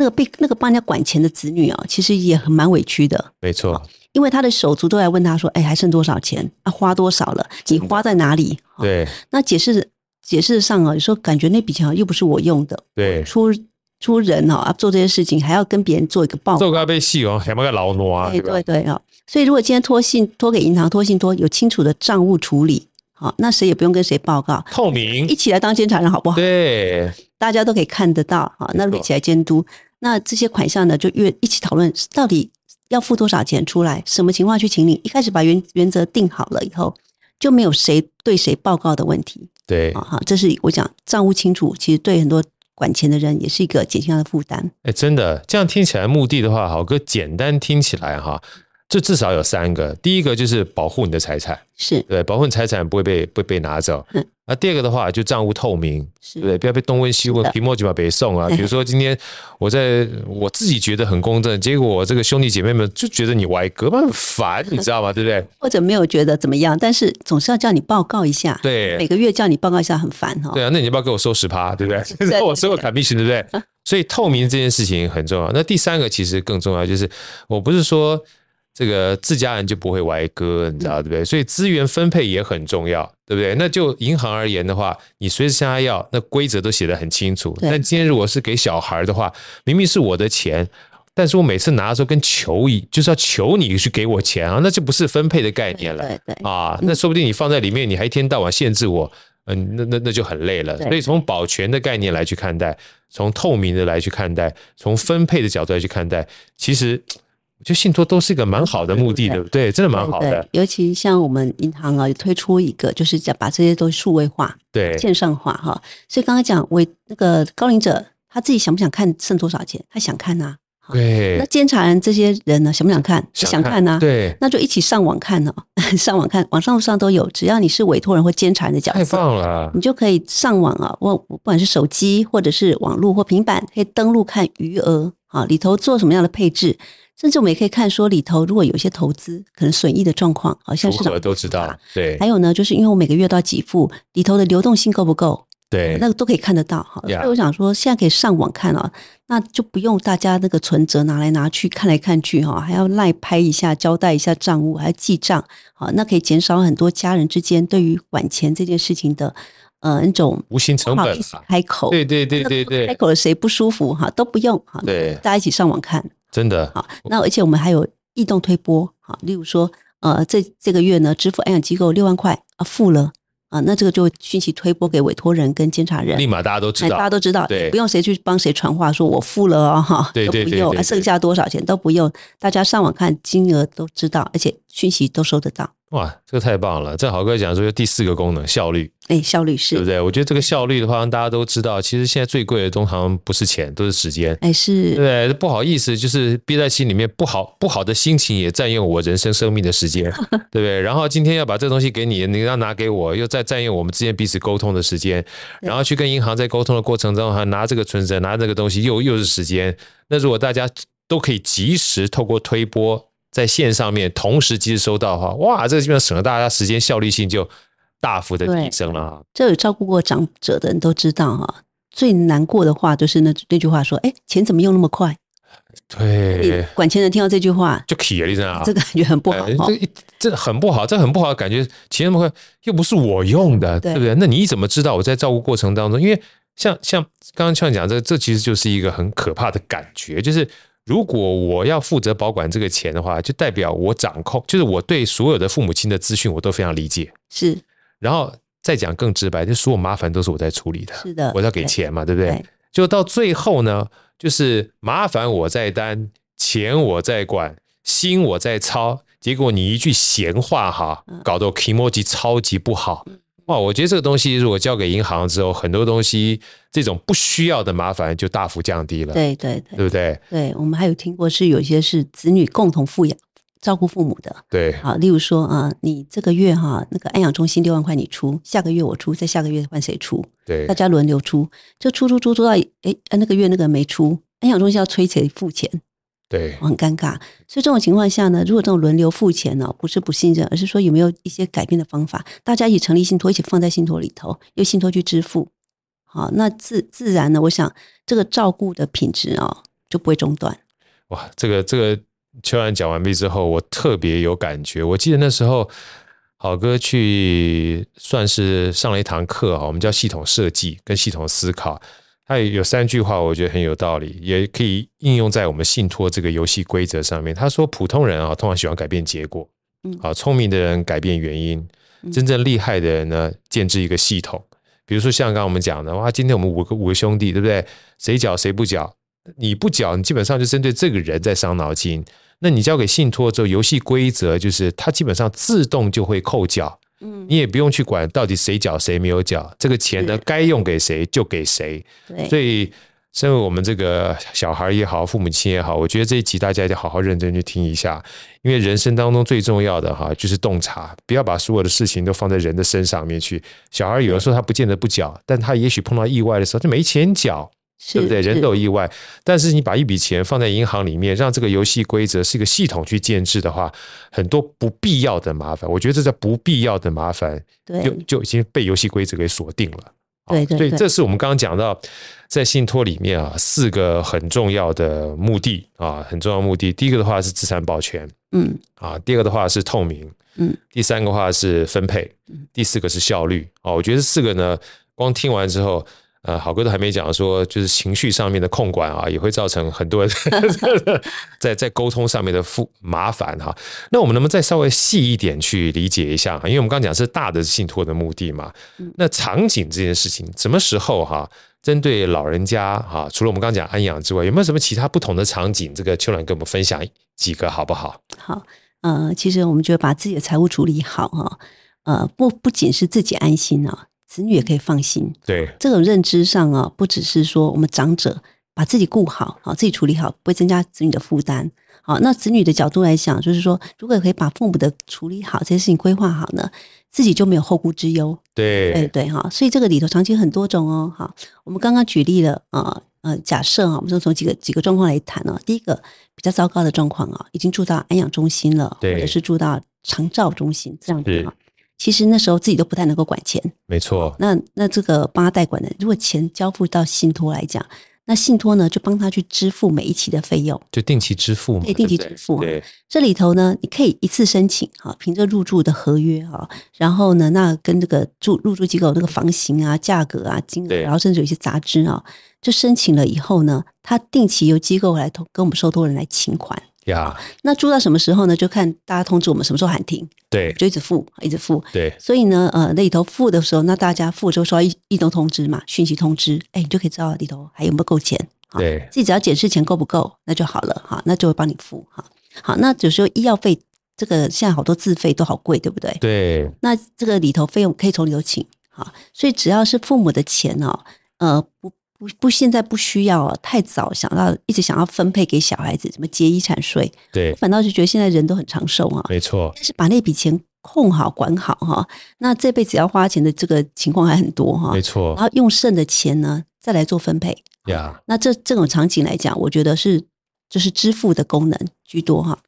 那个被那个帮人家管钱的子女啊，其实也很蛮委屈的。没错，因为他的手足都来问他说：“哎，还剩多少钱？啊，花多少了？你花在哪里？”对，那解释。解释上啊，有时候感觉那笔钱又不是我用的，对，出出人啊做这些事情还要跟别人做一个报告，做个被戏哦，还没个劳挪啊，对对对啊，所以如果今天托信托给银行托信托有清楚的账务处理，好，那谁也不用跟谁报告，透明，一起来当监察人好不好？对，大家都可以看得到啊，那一起来监督，那这些款项呢就约一起讨论到底要付多少钱出来，什么情况去请你，一开始把原原则定好了以后，就没有谁对谁报告的问题。对，好，这是我讲账务清楚，其实对很多管钱的人也是一个减轻他的负担。哎，真的，这样听起来目的的话，好哥简单听起来哈，这至少有三个。第一个就是保护你的财产，是对，保护你财产不会被不会被拿走。嗯。那第二个的话，就账务透明，对不对？不要被东问西问，皮莫就把别送啊。比如说今天我在我自己觉得很公正，结果我这个兄弟姐妹们就觉得你歪哥们很烦，你知道吗？对不对？或者没有觉得怎么样，但是总是要叫你报告一下。对，每个月叫你报告一下很烦哈。对啊，那你要不要给我收十趴？对不对？然后 我收个 commission，对不对？所以透明这件事情很重要。那第三个其实更重要，就是我不是说。这个自家人就不会歪歌，你知道对不对？所以资源分配也很重要，对不对？那就银行而言的话，你随时向他要，那规则都写得很清楚。但今天如果是给小孩的话，明明是我的钱，但是我每次拿的时候跟求一，就是要求你去给我钱啊，那就不是分配的概念了。对对啊，那说不定你放在里面，你还一天到晚限制我，嗯，那那那就很累了。所以从保全的概念来去看待，从透明的来去看待，从分配的角度来去看待，其实。我觉得信托都是一个蛮好的目的，对不对？真的蛮好的。尤其像我们银行啊，推出一个，就是讲把这些都数位化、对线上化哈。所以刚才讲为那个高龄者，他自己想不想看剩多少钱？他想看呐。对。那监察人这些人呢，想不想看？想看呐。对。那就一起上网看哦，上网看，网上上都有。只要你是委托人或监察人的角色，太棒了，你就可以上网啊，我不管是手机或者是网络或平板，可以登录看余额啊，里头做什么样的配置。甚至我们也可以看说里头，如果有一些投资可能损益的状况，好像市场都知道。对，还有呢，就是因为我每个月都要给付，里头的流动性够不够？对，那个都可以看得到。哈，所以我想说，现在可以上网看啊，那就不用大家那个存折拿来拿去看来看去哈，还要赖拍一下交代一下账务，还要记账。好，那可以减少很多家人之间对于管钱这件事情的呃那种无形成本。开口，对对对对对，开口了谁不舒服哈都不用哈，对，大家一起上网看。真的好，那而且我们还有异动推拨，好，例如说，呃，这这个月呢，支付安养机构六万块啊，付了啊，那这个就讯息推播给委托人跟监察人，立马大家都知道，大家都知道，对，不用谁去帮谁传话，说我付了哦，哈，对对对，都不用，剩下多少钱都不用，大家上网看金额都知道，而且讯息都收得到。哇，这个太棒了！这豪哥讲说第四个功能效率，哎，效率是，对不对？我觉得这个效率的话，让大家都知道，其实现在最贵的通常不是钱，都是时间。哎，是，对，不好意思，就是憋在心里面，不好不好的心情也占用我人生生命的时间，对不对？然后今天要把这东西给你，你要拿给我，又再占用我们之间彼此沟通的时间，然后去跟银行在沟通的过程中，还拿这个存折，拿这个东西，又又是时间。那如果大家都可以及时透过推波。在线上面同时及时收到的话，哇，这个基本上省了大家时间，效率性就大幅的提升了哈。这有照顾过长者的人都知道哈，最难过的话就是那那句话说，哎，钱怎么用那么快？对，管钱人听到这句话就气了，你知道吗？这个感觉很不好，这这很不好，这很不好的感觉，钱那么快又不是我用的，对不对？那你怎么知道我在照顾过程当中？因为像像刚刚像讲这，这其实就是一个很可怕的感觉，就是。如果我要负责保管这个钱的话，就代表我掌控，就是我对所有的父母亲的资讯我都非常理解。是，然后再讲更直白，就所有麻烦都是我在处理的。是的，我要给钱嘛，对，对不对？就到最后呢，就是麻烦我在担，钱我在管，心我在操，结果你一句闲话哈，搞得我 kimochi 超级不好。嗯哇，我觉得这个东西如果交给银行之后，很多东西这种不需要的麻烦就大幅降低了。对对对，对不对？对，我们还有听过是有些是子女共同抚养照顾父母的。对，好，例如说啊，你这个月哈那个安养中心六万块你出，下个月我出，再下个月换谁出？对，大家轮流出，就出出出出到哎，那个月那个没出，安养中心要催谁付钱？对，很尴尬。所以这种情况下呢，如果这种轮流付钱呢，不是不信任，而是说有没有一些改变的方法？大家一起成立信托，一起放在信托里头，由信托去支付。好，那自自然呢，我想这个照顾的品质啊，就不会中断。哇，这个这个邱安讲完毕之后，我特别有感觉。我记得那时候好哥去算是上了一堂课啊，我们叫系统设计跟系统思考。他有三句话，我觉得很有道理，也可以应用在我们信托这个游戏规则上面。他说，普通人啊，通常喜欢改变结果，嗯，好，聪明的人改变原因，真正厉害的人呢，建制一个系统。比如说像刚刚我们讲的，哇，今天我们五个五个兄弟，对不对？谁缴谁不缴？你不缴，你基本上就针对这个人在伤脑筋。那你交给信托之后，游戏规则就是它基本上自动就会扣缴。嗯，你也不用去管到底谁缴谁没有缴，这个钱呢，该用给谁就给谁。所以身为我们这个小孩也好，父母亲也好，我觉得这一集大家一定要好好认真去听一下，因为人生当中最重要的哈就是洞察，不要把所有的事情都放在人的身上面去。小孩有的时候他不见得不缴，但他也许碰到意外的时候就没钱缴。对不对？人都有意外，但是你把一笔钱放在银行里面，让这个游戏规则是一个系统去建制的话，很多不必要的麻烦，我觉得这叫不必要的麻烦，就就已经被游戏规则给锁定了。对对，所以这是我们刚刚讲到在信托里面啊，四个很重要的目的啊，很重要的目的。第一个的话是资产保全，嗯，啊，第二个的话是透明，嗯，第三个话是分配，第四个是效率。啊，我觉得这四个呢，光听完之后。呃，好哥都还没讲说，就是情绪上面的控管啊，也会造成很多 在在沟通上面的负麻烦哈。那我们能不能再稍微细一点去理解一下？因为我们刚刚讲是大的信托的目的嘛。那场景这件事情，什么时候哈针对老人家哈，除了我们刚刚讲安养之外，有没有什么其他不同的场景？这个秋兰跟我们分享几个好不好？好，呃，其实我们觉得把自己的财务处理好哈，呃，不不仅是自己安心啊，子女也可以放心。对，这种认知上啊，不只是说我们长者把自己顾好，好自己处理好，不会增加子女的负担。好，那子女的角度来讲，就是说，如果可以把父母的处理好，这些事情规划好呢，自己就没有后顾之忧。对，对对哈，所以这个里头场景很多种哦。好，我们刚刚举例了啊，呃，假设啊，我们就从几个几个状况来谈哦。第一个比较糟糕的状况啊，已经住到安养中心了，或者是住到长照中心这样子啊。其实那时候自己都不太能够管钱，没错。那那这个帮他代管的，如果钱交付到信托来讲。那信托呢，就帮他去支付每一期的费用，就定期支付嘛，对，定期支付。对，这里头呢，你可以一次申请，哈，凭着入住的合约，哈，然后呢，那跟这个住入住机构那个房型啊、价格啊、金额，然后甚至有一些杂志啊，就申请了以后呢，他定期由机构来跟我们受托人来清款。呀，那住到什么时候呢？就看大家通知我们什么时候喊停，对，就一直付，一直付，对。所以呢，呃，那里头付的时候，那大家付就收到一一通通知嘛，讯息通知，哎，你就可以知道里头还有没有够钱。对，自己只要检视钱够不够，那就好了哈，那就会帮你付哈。好，那有时候医药费这个现在好多自费都好贵，对不对？对。那这个里头费用可以从里头请哈，所以只要是父母的钱哦，呃，不不不，现在不需要太早想到一直想要分配给小孩子，什么结遗产税？对，反倒是觉得现在人都很长寿啊，没错。但是把那笔钱控好管好哈，那这辈子要花钱的这个情况还很多哈，没错。然后用剩的钱呢，再来做分配。呀.那这这种场景来讲，我觉得是就是支付的功能居多哈。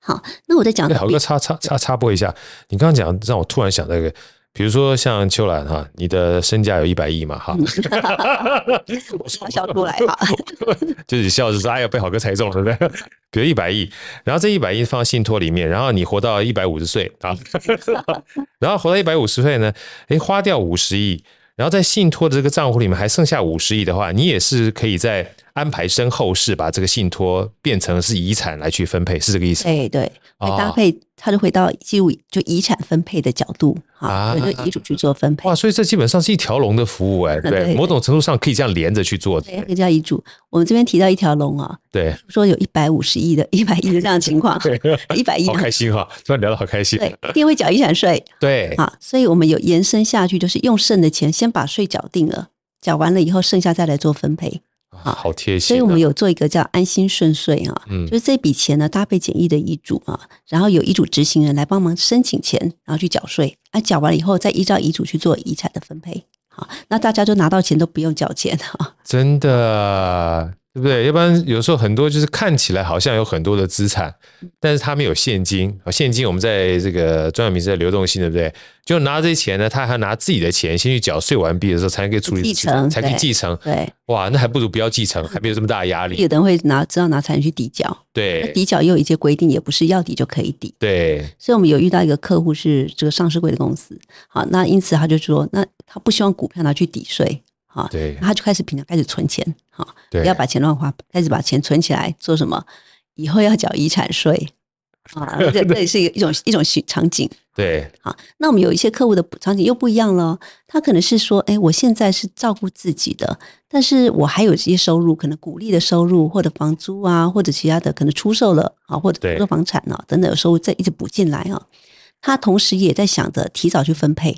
好，那我再讲，好哥插插插插播一下，你刚刚讲让我突然想到一个，比如说像秋兰哈，你的身价有一百亿嘛哈，我笑笑出来哈，就是笑着说哎呀被好哥猜中了对不对？比如一百亿，然后这一百亿放信托里面，然后你活到一百五十岁啊，然后活到一百五十岁呢，哎花掉五十亿。然后在信托的这个账户里面还剩下五十亿的话，你也是可以在安排身后事，把这个信托变成是遗产来去分配，是这个意思？对对，来搭配，他就回到记录就遗产分配的角度啊，就遗嘱去做分配。哇，所以这基本上是一条龙的服务哎，对，某种程度上可以这样连着去做。对，叫遗嘱。我们这边提到一条龙啊，对，说有一百五十亿的 一百亿的这样的情况，一百亿，好开心哈，突然聊得好开心。对，一定会缴遗产税。对，啊，所以我们有延伸下去，就是用剩的钱先把税缴定了，缴完了以后，剩下再来做分配。啊，好贴心。所以我们有做一个叫安心顺遂啊，嗯，就是这笔钱呢搭配简易的遗嘱啊，然后有遗嘱执行人来帮忙申请钱，然后去缴税，啊，缴完了以后再依照遗嘱去做遗产的分配，好，那大家就拿到钱都不用缴钱哈，真的。对不对？要不然有时候很多就是看起来好像有很多的资产，但是他没有现金啊。现金我们在这个专有名词的流动性，对不对？就拿这些钱呢，他还拿自己的钱先去缴税，完毕的时候才能给处理继承，才可以继承。对，哇，那还不如不要继承，还没有这么大的压力。有的人会拿知道拿财产去抵缴，对，抵缴也有一些规定，也不是要抵就可以抵。对，所以我们有遇到一个客户是这个上市贵的公司，好，那因此他就说，那他不希望股票拿去抵税。啊，对，他就开始平常开始存钱，哈，不要把钱乱花，开始把钱存起来，做什么？以后要缴遗产税啊，这这也是一种一种场景。对，好，那我们有一些客户的场景又不一样了，他可能是说，哎，我现在是照顾自己的，但是我还有一些收入，可能股利的收入，或者房租啊，或者其他的，可能出售了啊，或者出售房产啊等等有收入再一直补进来啊，他同时也在想着提早去分配。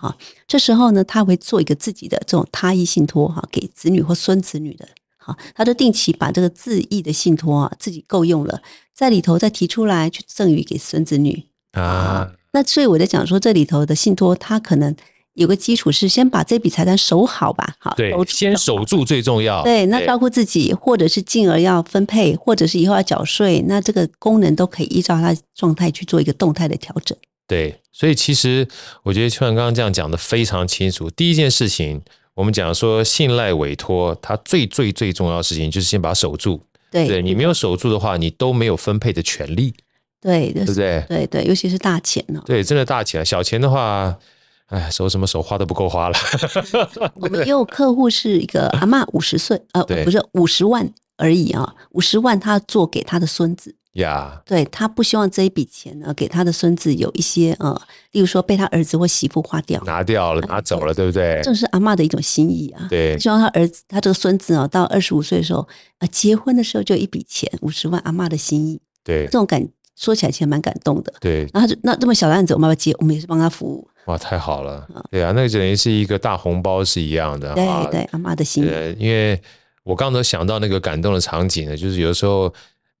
好，这时候呢，他会做一个自己的这种他益信托哈，给子女或孙子女的。好，他就定期把这个自益的信托啊，自己够用了，在里头再提出来去赠予给孙子女啊。那所以我在讲说，这里头的信托，他可能有个基础是先把这笔财产守好吧。好，对，先守住最重要。对，那照顾自己，或者是进而要分配，或者是以后要缴税，那这个功能都可以依照他的状态去做一个动态的调整。对，所以其实我觉得秋兰刚刚这样讲的非常清楚。第一件事情，我们讲说信赖委托，它最最最重要的事情就是先把它守住。对，对，你没有守住的话，你都没有分配的权利。对，对不对？对对，尤其是大钱呢。对，真的大钱，小钱的话，哎，手什么手，花都不够花了。我们也有客户是一个阿嬷，五十岁，呃，不是五十万而已啊，五十万他做给他的孙子。呀，对，他不希望这一笔钱呢，给他的孙子有一些呃，例如说被他儿子或媳妇花掉，拿掉了，拿走了，对不对？这是阿嬷的一种心意啊。对，希望他儿子，他这个孙子啊，到二十五岁的时候啊，结婚的时候就一笔钱五十万，阿嬷的心意。对，这种感说起来其实蛮感动的。对，然后就那这么小的案子，我们要接，我们也是帮他服务。哇，太好了。对啊，那个等于是一个大红包是一样的。对对，阿嬷的心意。因为我刚才想到那个感动的场景呢，就是有时候。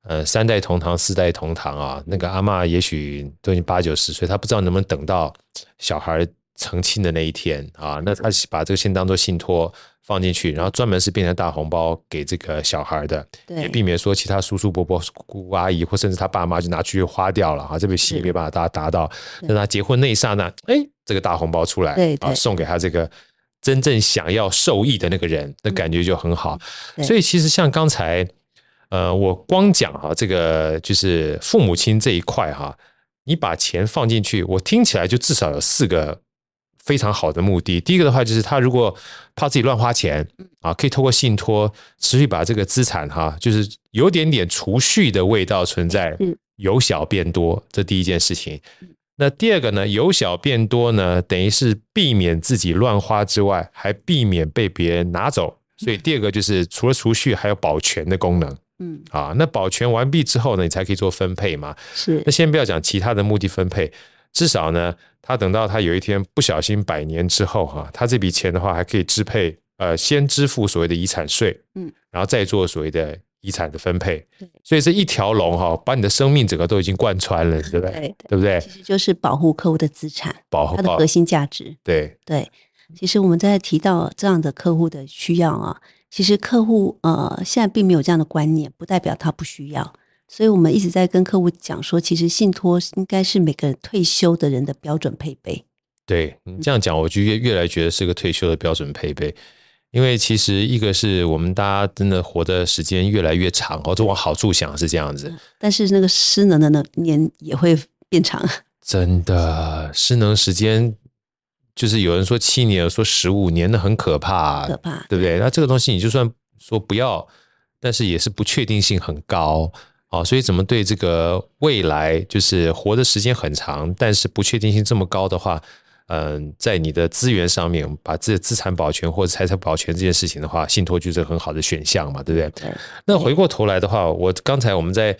呃，三代同堂，四代同堂啊。那个阿嬷也许都已经八九十岁，她不知道能不能等到小孩成亲的那一天啊。那她把这个先当做信托放进去，然后专门是变成大红包给这个小孩的，对也避免说其他叔叔伯伯、姑姑阿姨或甚至他爸妈就拿去花掉了啊。这笔心意没办法达到。那他结婚那一刹那，哎，这个大红包出来，对对啊，送给他这个真正想要受益的那个人，那感觉就很好。所以其实像刚才。呃，我光讲哈，这个就是父母亲这一块哈，你把钱放进去，我听起来就至少有四个非常好的目的。第一个的话，就是他如果怕自己乱花钱啊，可以透过信托持续把这个资产哈，就是有点点储蓄的味道存在，由小变多，这第一件事情。那第二个呢，由小变多呢，等于是避免自己乱花之外，还避免被别人拿走。所以第二个就是除了储蓄，还有保全的功能。嗯，啊，那保全完毕之后呢，你才可以做分配嘛。是，那先不要讲其他的目的分配，至少呢，他等到他有一天不小心百年之后哈，他这笔钱的话还可以支配，呃，先支付所谓的遗产税，嗯，然后再做所谓的遗产的分配。对，所以这一条龙哈，把你的生命整个都已经贯穿了，对不对？对，对不对？其实就是保护客户的资产，保护它的核心价值。对对，其实我们在提到这样的客户的需要啊。其实客户呃现在并没有这样的观念，不代表他不需要。所以我们一直在跟客户讲说，其实信托应该是每个人退休的人的标准配备。对你这样讲，我就越越来觉得是个退休的标准配备。因为其实一个是我们大家真的活的时间越来越长哦，都往好处想是这样子。但是那个失能的那年也会变长。真的失能时间。就是有人说七年，说十五年，那很可怕，可怕，对不对？那这个东西你就算说不要，但是也是不确定性很高啊。所以怎么对这个未来，就是活的时间很长，但是不确定性这么高的话，嗯，在你的资源上面，把自己资产保全或者财产保全这件事情的话，信托就是很好的选项嘛，对不对？对。那回过头来的话，我刚才我们在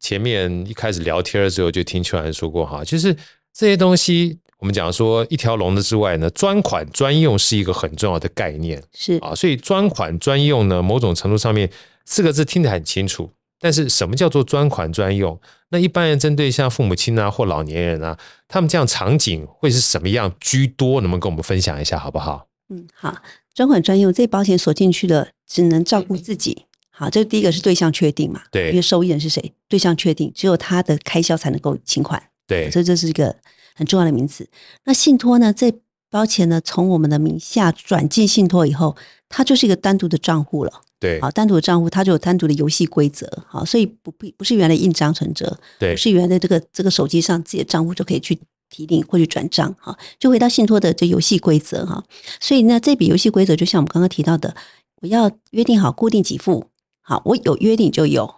前面一开始聊天的时候就听秋兰说过哈，就是这些东西。我们讲说一条龙的之外呢，专款专用是一个很重要的概念，是啊，所以专款专用呢，某种程度上面四个字听得很清楚，但是什么叫做专款专用？那一般人针对像父母亲啊或老年人啊，他们这样场景会是什么样居多？能不能跟我们分享一下，好不好？嗯，好，专款专用，这保险锁进去的只能照顾自己。好，这第一个是对象确定嘛？对，因为受益人是谁？对象确定，只有他的开销才能够请款。对，所以这是一个。很重要的名词。那信托呢？这包钱呢，从我们的名下转进信托以后，它就是一个单独的账户了。对，好，单独的账户，它就有单独的游戏规则。好，所以不必不是原来印章存折，对，不是原来的这个这个手机上自己的账户就可以去提领或者转账。哈，就回到信托的这游戏规则哈。所以呢，这笔游戏规则就像我们刚刚提到的，我要约定好固定给付。好，我有约定就有，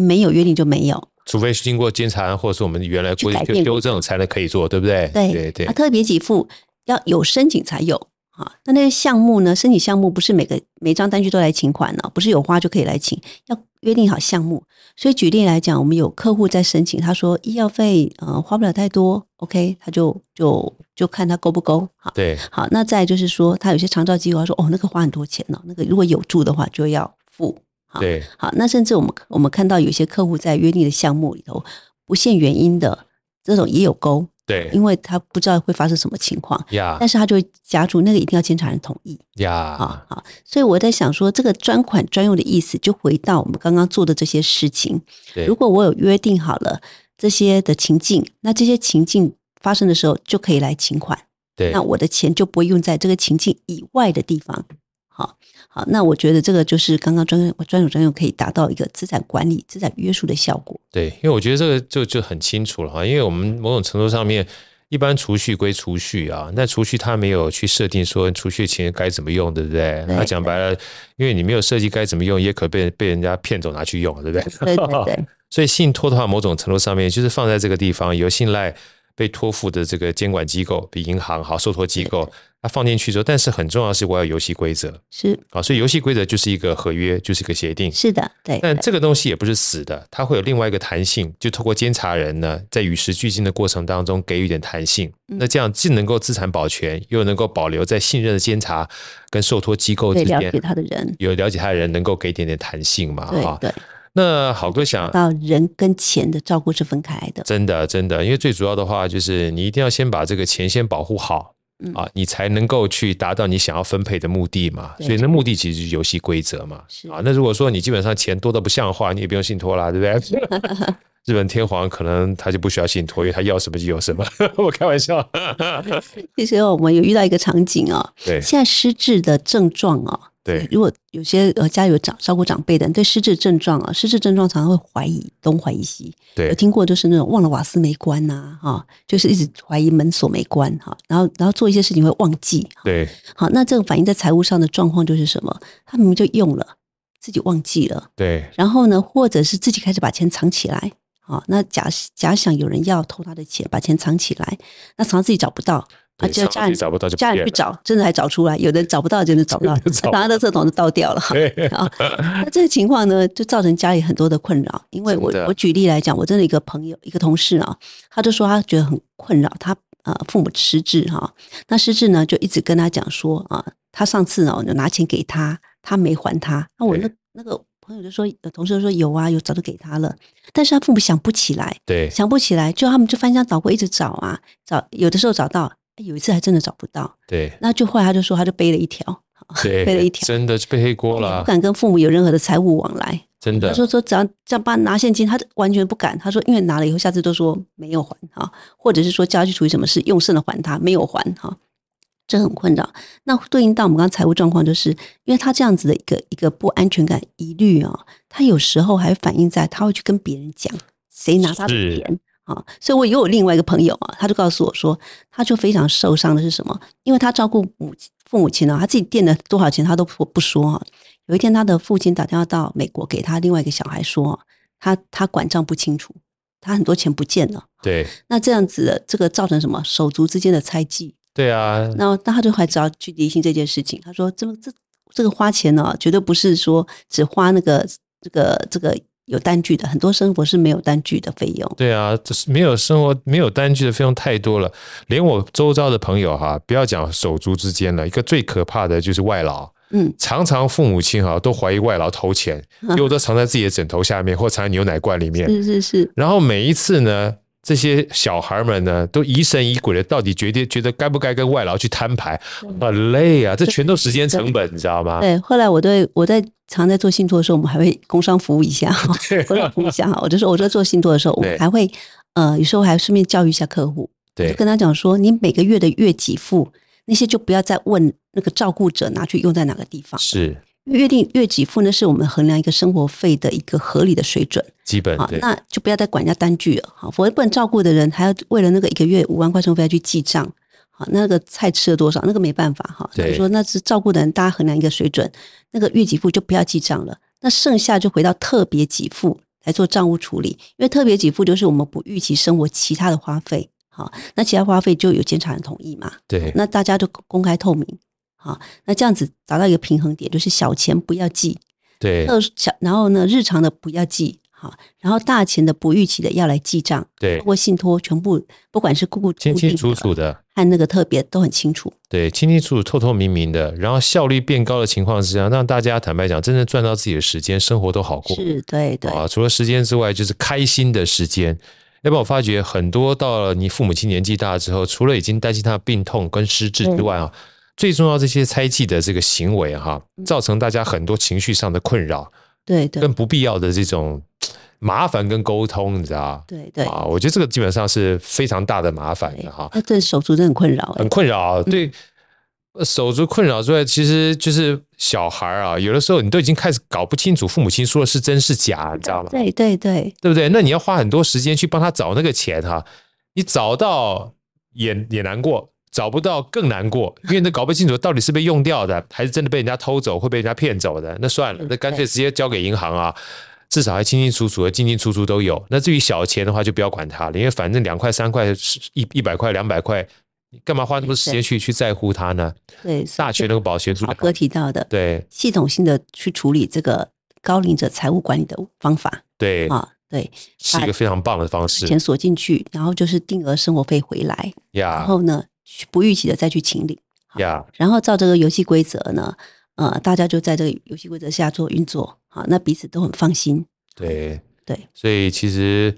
没有约定就没有。除非是经过监察，或者是我们原来规定就修正才能可以做，对不对？对对对。啊，特别给付要有申请才有啊。那那些项目呢？申请项目不是每个每张单据都来请款呢，不是有花就可以来请，要约定好项目。所以举例来讲，我们有客户在申请，他说医药费呃花不了太多，OK，他就就就看他够不够。好，对，好。那再就是说，他有些长照计划说哦，那个花很多钱呢，那个如果有住的话就要付。对，好，那甚至我们我们看到有些客户在约定的项目里头不限原因的这种也有勾，对，因为他不知道会发生什么情况，呀，但是他就会加注那个一定要监察人同意，呀，啊好，所以我在想说，这个专款专用的意思就回到我们刚刚做的这些事情，对，如果我有约定好了这些的情境，那这些情境发生的时候就可以来请款，对，那我的钱就不会用在这个情境以外的地方。好好，那我觉得这个就是刚刚专用专有专用可以达到一个资产管理、资产约束的效果。对，因为我觉得这个就就很清楚了哈，因为我们某种程度上面一般储蓄归储蓄啊，那储蓄它没有去设定说储蓄钱该怎么用，对不对？那讲白了，因为你没有设计该怎么用，也可被被人家骗走拿去用，对不对？对对对。所以信托的话，某种程度上面就是放在这个地方，有信赖被托付的这个监管机构，比银行好，受托机构。它放进去之后，但是很重要的是我要游戏规则，是啊，所以游戏规则就是一个合约，就是一个协定，是的，对。但这个东西也不是死的，它会有另外一个弹性，就透过监察人呢，在与时俱进的过程当中给予一点弹性，嗯、那这样既能够资产保全，又能够保留在信任的监察跟受托机构之间，了解他的人有了解他的人能够给一点点弹性嘛，哈，对。那好哥想到人跟钱的照顾是分开的，真的真的，因为最主要的话就是你一定要先把这个钱先保护好。啊，你才能够去达到你想要分配的目的嘛，所以那目的其实就是游戏规则嘛。啊，那如果说你基本上钱多得不像话，你也不用信托啦，对不对？日本天皇可能他就不需要信托，因为他要什么就有什么。我开玩笑。其实我们有遇到一个场景哦，对，现在失智的症状啊。对，如果有些呃家有长照顾长辈的人，对失智症状啊，失智症状常常会怀疑东怀疑西。对，有听过就是那种忘了瓦斯没关呐，哈，就是一直怀疑门锁没关哈，然后然后做一些事情会忘记。对，好，那这个反映在财务上的状况就是什么？他明明就用了，自己忘记了。对，然后呢，或者是自己开始把钱藏起来，好，那假假想有人要偷他的钱，把钱藏起来，那常常自己找不到。啊，就家人找不到，就家人去找，真的还找出来。有的找不到，真的找不到，把他的垃圾桶都倒掉了。啊，那这个情况呢，就造成家里很多的困扰。因为我我举例来讲，我真的一个朋友，一个同事啊，他就说他觉得很困扰，他呃父母失智哈，那失智呢就一直跟他讲说啊，他上次哦就拿钱给他，他没还他。那我那那个朋友就说，同事就说有啊，有早就给他了，但是他父母想不起来，对，想不起来，就他们就翻箱倒柜一直找啊，找有的时候找到。有一次还真的找不到，对，那就后来他就说他就背了一条，对，背了一条，真的是背黑锅了，不敢跟父母有任何的财务往来，真的。他说说只要这样帮拿现金，他完全不敢。他说因为拿了以后，下次都说没有还哈，或者是说叫他去处理什么事，用剩的还他，没有还哈，这很困扰。那对应到我们刚才财务状况，就是因为他这样子的一个一个不安全感疑虑啊，他有时候还反映在他会去跟别人讲谁拿他的钱。啊，所以我又有另外一个朋友啊，他就告诉我说，他就非常受伤的是什么？因为他照顾母父母亲啊，他自己垫了多少钱他都不不说啊。有一天，他的父亲打电话到美国给他另外一个小孩说，他他管账不清楚，他很多钱不见了。对，那这样子的这个造成什么？手足之间的猜忌。对啊，那那他就还只要去厘清这件事情。他说，这这这个花钱呢，绝对不是说只花那个这个这个。有单据的很多生活是没有单据的费用。对啊，就是没有生活没有单据的费用太多了。连我周遭的朋友哈，不要讲手足之间了，一个最可怕的就是外劳。嗯，常常父母亲哈都怀疑外劳偷钱，有的藏在自己的枕头下面，或藏在牛奶罐里面。是是是。然后每一次呢，这些小孩们呢，都疑神疑鬼的，到底决定觉得该不该跟外劳去摊牌，很累啊！这全都时间成本，你知道吗？对。后来我对我在常在做信托的时候，我们还会工商服务一下 哈，工商服务一下哈。我就说，我在做信托的时候，我们还会呃，有时候还顺便教育一下客户，对，就跟他讲说，你每个月的月给付那些就不要再问那个照顾者拿去用在哪个地方，是。约定月给付呢，是我们衡量一个生活费的一个合理的水准，基本好，那就不要再管人家单据了，好，否则不能照顾的人还要为了那个一个月五万块生活费要去记账，好，那个菜吃了多少，那个没办法哈，所以说那是照顾的人，大家衡量一个水准，那个月给付就不要记账了，那剩下就回到特别给付来做账务处理，因为特别给付就是我们不预期生活其他的花费，好，那其他花费就有监察人同意嘛，对，那大家都公开透明。好，那这样子达到一个平衡点，就是小钱不要记，对，小，然后呢，日常的不要记，好，然后大钱的不预期的要来记账，对，包括信托全部，不管是固固清清楚楚的，和那个特别都很清楚，对，清清楚楚、透透明明的，然后效率变高的情况之下，让大家坦白讲，真正赚到自己的时间，生活都好过，是，对对啊，除了时间之外，就是开心的时间。要不然我发觉很多到了你父母亲年纪大之后，除了已经担心他的病痛跟失智之外啊。最重要，这些猜忌的这个行为哈，造成大家很多情绪上的困扰，对对，跟不必要的这种麻烦跟沟通，你知道对对啊，我觉得这个基本上是非常大的麻烦的哈。那这手足真的很困扰，很困扰。对，手足困扰之外，其实就是小孩啊，有的时候你都已经开始搞不清楚父母亲说的是真是假，你知道吗？对对对，对不对？那你要花很多时间去帮他找那个钱哈，你找到。也也难过，找不到更难过，因为那搞不清楚到底是被用掉的，还是真的被人家偷走，会被人家骗走的。那算了，那干脆直接交给银行啊，至少还清清楚楚的，进进出出都有。那至于小钱的话，就不要管它了，因为反正两块、三块、一一百块、两百块。你干嘛花那么多时间去去在乎它呢？对，大学那个保险，豪哥提到的，对，系统性的去处理这个高龄者财务管理的方法，对啊，对，是一个非常棒的方式。钱锁进去，然后就是定额生活费回来，呀，然后呢，不预期的再去清理，呀，然后照这个游戏规则呢，呃，大家就在这个游戏规则下做运作，好，那彼此都很放心。对对，所以其实。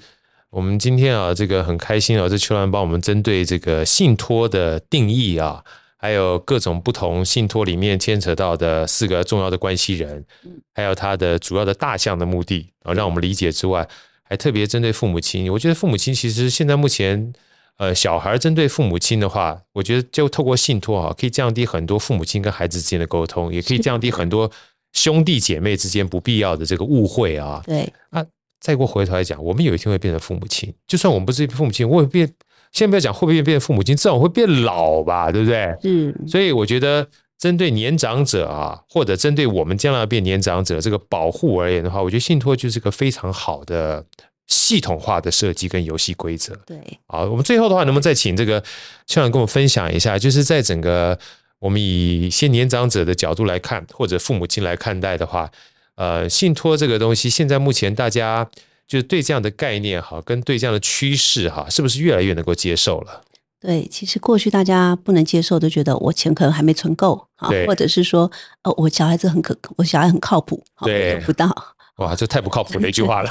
我们今天啊，这个很开心啊，这邱老师帮我们针对这个信托的定义啊，还有各种不同信托里面牵扯到的四个重要的关系人，还有它的主要的大项的目的啊，让我们理解之外，还特别针对父母亲。我觉得父母亲其实现在目前，呃，小孩针对父母亲的话，我觉得就透过信托啊，可以降低很多父母亲跟孩子之间的沟通，也可以降低很多兄弟姐妹之间不必要的这个误会啊。对啊。再过回头来讲，我们有一天会变成父母亲。就算我们不是父母亲，我会变。先不要讲会不会变父母亲，至少会变老吧，对不对？嗯。所以我觉得，针对年长者啊，或者针对我们将来要变年长者这个保护而言的话，我觉得信托就是个非常好的系统化的设计跟游戏规则。对。好，我们最后的话，能不能再请这个校长跟我分享一下，就是在整个我们以一些年长者的角度来看，或者父母亲来看待的话。呃，信托这个东西，现在目前大家就是对这样的概念哈，跟对这样的趋势哈，是不是越来越能够接受了？对，其实过去大家不能接受，都觉得我钱可能还没存够啊，或者是说，呃，我小孩子很可，我小孩很靠谱，对，不到，哇，这太不靠谱的一句话了。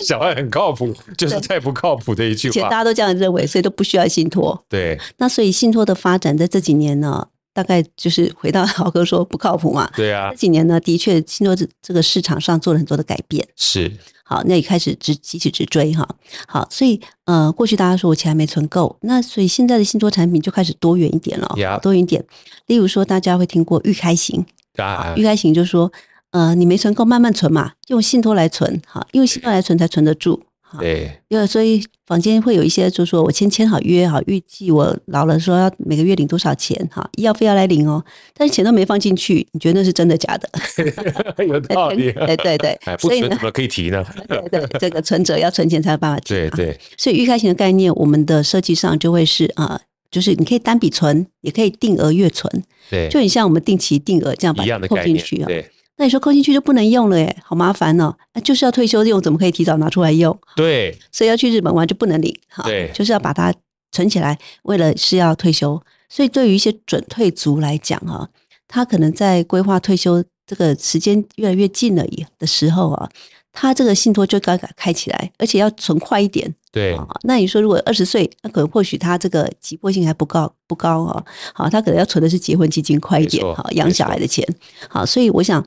小孩很靠谱，就是太不靠谱的一句话。其实大家都这样认为，所以都不需要信托。对，那所以信托的发展在这几年呢？大概就是回到豪哥说不靠谱嘛，对啊，这几年呢，的确信托这这个市场上做了很多的改变，是好，那也开始直急起直追哈，好，所以呃，过去大家说我钱还没存够，那所以现在的信托产品就开始多元一点了.多元一点，例如说大家会听过预开型啊，预开型就是说呃，你没存够慢慢存嘛，用信托来存，哈，用信托来存才存得住。对，因为所以坊间会有一些，就是说我先签好约好，预计我老了说要每个月领多少钱哈，医药费要来领哦，但是钱都没放进去，你觉得那是真的假的？有道理，对 对对，所以怎么可以提呢？对对，这个存折要存钱才有办法提。对对，所以预开型的概念，我们的设计上就会是啊，就是你可以单笔存，也可以定额月存，对，就很像我们定期定额这样把它扣进去啊。对。那你说扣进去就不能用了耶，好麻烦哦。那就是要退休用，怎么可以提早拿出来用？对，所以要去日本玩就不能领，哈，对，就是要把它存起来，为了是要退休。所以对于一些准退族来讲，哈，他可能在规划退休这个时间越来越近了的时候啊，他这个信托就该该开起来，而且要存快一点。对，那你说如果二十岁，那可能或许他这个急迫性还不高不高啊，好，他可能要存的是结婚基金快一点，好，养小孩的钱，好，所以我想。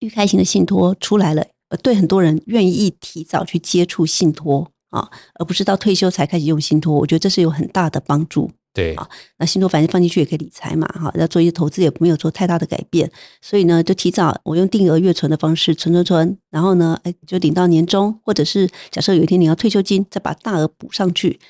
预开型的信托出来了，对很多人愿意提早去接触信托啊，而不是到退休才开始用信托，我觉得这是有很大的帮助。对啊，那信托反正放进去也可以理财嘛，哈，要做一些投资也没有做太大的改变，所以呢，就提早我用定额月存的方式存存存，然后呢，哎，就领到年终，或者是假设有一天你要退休金，再把大额补上去。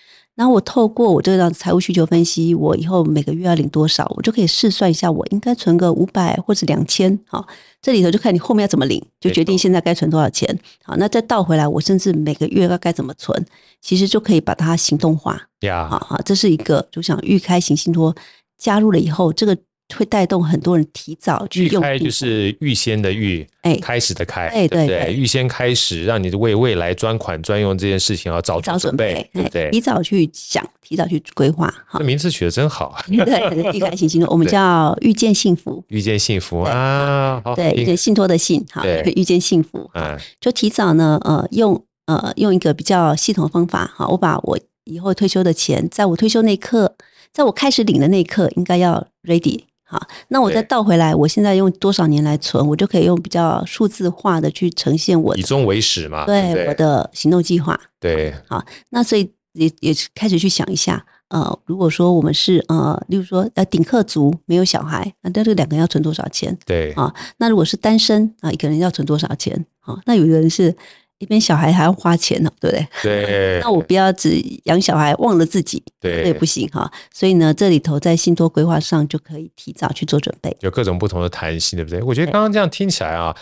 然后我透过我这张财务需求分析，我以后每个月要领多少，我就可以试算一下，我应该存个五百或者两千，好，这里头就看你后面要怎么领，就决定现在该存多少钱。好，那再倒回来，我甚至每个月要该怎么存，其实就可以把它行动化。呀，好好，这是一个，就像预开型信托加入了以后，这个。会带动很多人提早去用。预开就是预先的预，哎，开始的开，对对对，预先开始，让你的为未来专款专用这件事情要早早准备，对不对？提早去想，提早去规划。这名字取得真好啊！对，预开型信托，我们叫遇见幸福，遇见幸福啊，对，遇见信托的信，哈，遇 见幸福，啊，就提早呢，呃，用呃用一个比较系统的方法，哈，我把我以后退休的钱，在我退休那一刻，在我开始领的那一刻，应该要 ready。好，那我再倒回来，我现在用多少年来存，我就可以用比较数字化的去呈现我以终为始嘛，对，对我的行动计划。对，好，那所以也也开始去想一下，呃，如果说我们是呃，例如说呃顶客族没有小孩，那这两个人要存多少钱？对，啊，那如果是单身啊，一个人要存多少钱？啊，那有的人是一边小孩还要花钱呢，对不对？对。那我不要只养小孩忘了自己，对，这也不行哈。所以呢，这里头在信托规划上就可以提早去做准备，有各种不同的弹性，对不对？我觉得刚刚这样听起来啊，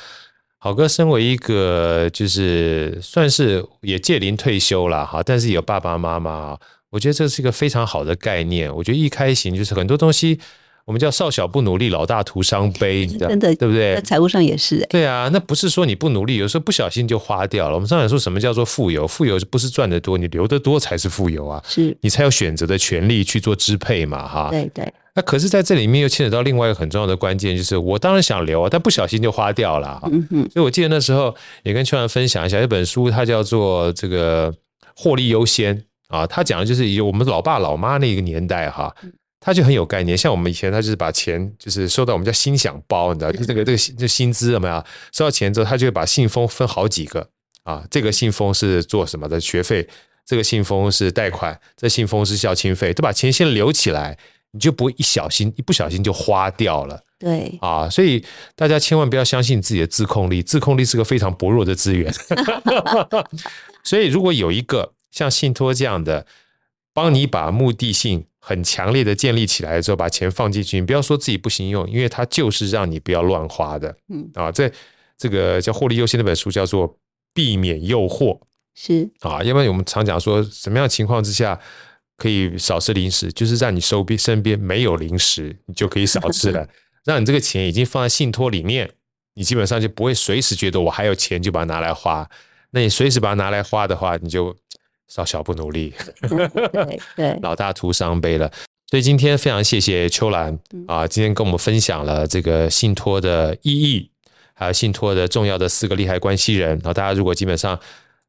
好哥身为一个就是算是也届龄退休了哈，但是有爸爸妈妈，我觉得这是一个非常好的概念。我觉得一开行就是很多东西。我们叫少小不努力，老大徒伤悲，真的对不对？在财务上也是、欸。对啊，那不是说你不努力，有时候不小心就花掉了。我们常常说什么叫做富有？富有不是赚得多，你留得多才是富有啊。是，你才有选择的权利去做支配嘛，哈。对对。那可是在这里面又牵扯到另外一个很重要的关键，就是我当然想留啊，但不小心就花掉了。嗯哼。所以我记得那时候也跟秋兰分享一下一本书，它叫做这个获利优先啊，它讲的就是以我们老爸老妈那个年代哈。他就很有概念，像我们以前，他就是把钱就是收到我们叫心想包，你知道，就这个这个这薪资有没有？收到钱之后，他就会把信封分好几个啊，这个信封是做什么的学费，这个信封是贷款，这信封是孝亲费，都把钱先留起来，你就不会一小心一不小心就花掉了。对啊，所以大家千万不要相信自己的自控力，自控力是个非常薄弱的资源。所以如果有一个像信托这样的，帮你把目的性。很强烈的建立起来之后，把钱放进去，你不要说自己不行用，因为它就是让你不要乱花的。嗯啊，在这个叫获利优先那本书叫做避免诱惑，是啊，因为我们常讲说什么样的情况之下可以少吃零食，就是让你手边身边没有零食，你就可以少吃了，让你这个钱已经放在信托里面，你基本上就不会随时觉得我还有钱就把它拿来花，那你随时把它拿来花的话，你就。少小不努力，对对，老大徒伤悲了。所以今天非常谢谢秋兰啊，今天跟我们分享了这个信托的意义，还有信托的重要的四个利害关系人。然后大家如果基本上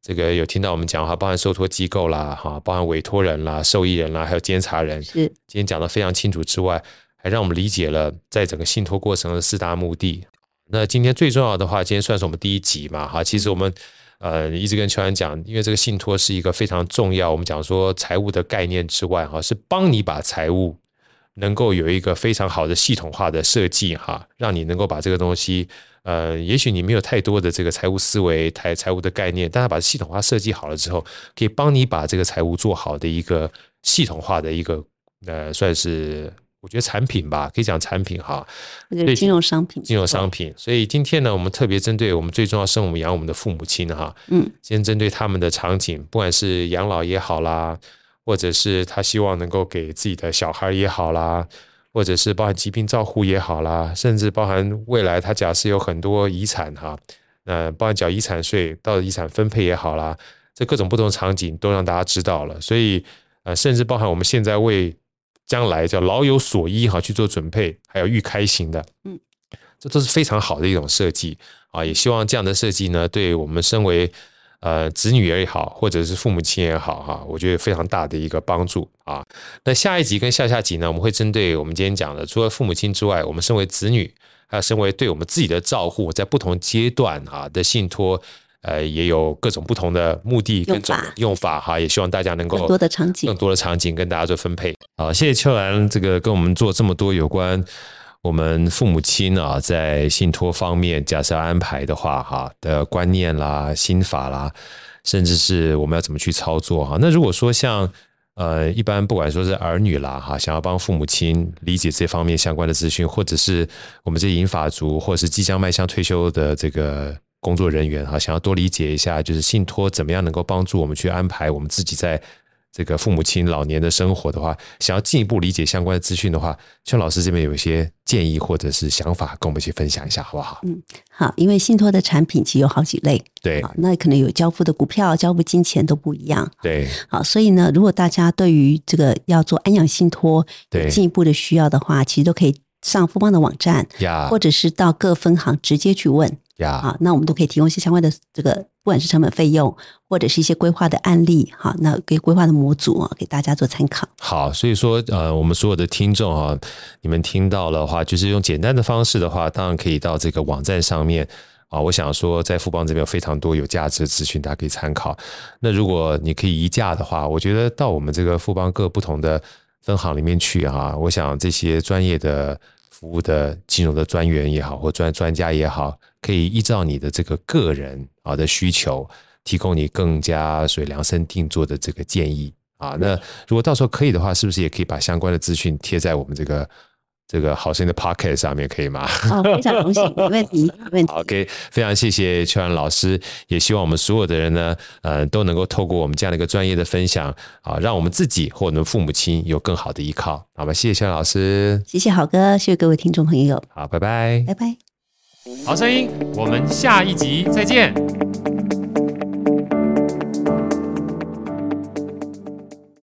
这个有听到我们讲的话，包含受托机构啦，哈，包含委托人啦、受益人啦，还有监察人，是今天讲的非常清楚之外，还让我们理解了在整个信托过程的四大目的。那今天最重要的话，今天算是我们第一集嘛，哈，其实我们。呃，一直跟邱安讲，因为这个信托是一个非常重要，我们讲说财务的概念之外，哈，是帮你把财务能够有一个非常好的系统化的设计，哈，让你能够把这个东西，呃，也许你没有太多的这个财务思维、财财务的概念，但他把系统化设计好了之后，可以帮你把这个财务做好的一个系统化的一个，呃，算是。我觉得产品吧，可以讲产品哈，金融商品，金融商品。所以今天呢，我们特别针对我们最重要生我们养我们的父母亲哈，嗯，先针对他们的场景，不管是养老也好啦，或者是他希望能够给自己的小孩也好啦，或者是包含疾病照护也好啦，甚至包含未来他假设有很多遗产哈，那包含缴遗产税到遗产分配也好啦，这各种不同的场景都让大家知道了。所以呃，甚至包含我们现在为将来叫老有所依哈，去做准备，还有预开型的，嗯，这都是非常好的一种设计啊！也希望这样的设计呢，对我们身为呃子女也好，或者是父母亲也好哈，我觉得非常大的一个帮助啊。那下一集跟下下集呢，我们会针对我们今天讲的，除了父母亲之外，我们身为子女，还有身为对我们自己的照护，在不同阶段啊的信托。呃，也有各种不同的目的跟种用法哈，也希望大家能够更多的场景，更多的场景跟大家做分配。好，谢谢秋兰这个跟我们做这么多有关我们父母亲啊，在信托方面假设安排的话哈的观念啦、心法啦，甚至是我们要怎么去操作哈。那如果说像呃一般不管说是儿女啦哈，想要帮父母亲理解这方面相关的资讯，或者是我们这些银发族，或者是即将迈向退休的这个。工作人员哈，想要多理解一下，就是信托怎么样能够帮助我们去安排我们自己在这个父母亲老年的生活的话，想要进一步理解相关的资讯的话，邱老师这边有一些建议或者是想法，跟我们去分享一下，好不好？嗯，好，因为信托的产品其实有好几类，对，那可能有交付的股票、交付金钱都不一样，对，好，所以呢，如果大家对于这个要做安养信托有进一步的需要的话，其实都可以上富邦的网站，呀，或者是到各分行直接去问。呀，那我们都可以提供一些相关的这个，不管是成本费用，或者是一些规划的案例，哈，那给规划的模组啊，给大家做参考。好，所以说，呃，我们所有的听众啊，你们听到的话，就是用简单的方式的话，当然可以到这个网站上面啊。我想说，在富邦这边有非常多有价值的资讯，大家可以参考。那如果你可以移价的话，我觉得到我们这个富邦各不同的分行里面去啊，我想这些专业的。服务的金融的专员也好，或专专家也好，可以依照你的这个个人啊的需求，提供你更加所以量身定做的这个建议啊。那如果到时候可以的话，是不是也可以把相关的资讯贴在我们这个？这个好声音的 Pocket 上面可以吗？哦，非常荣幸，没问题，没问题。OK，非常谢谢秋阳老师，也希望我们所有的人呢，呃，都能够透过我们这样的一个专业的分享啊，让我们自己或我们父母亲有更好的依靠。好吧，谢谢秋阳老师，谢谢好哥，谢谢各位听众朋友。好，拜拜，拜拜。好声音，我们下一集再见。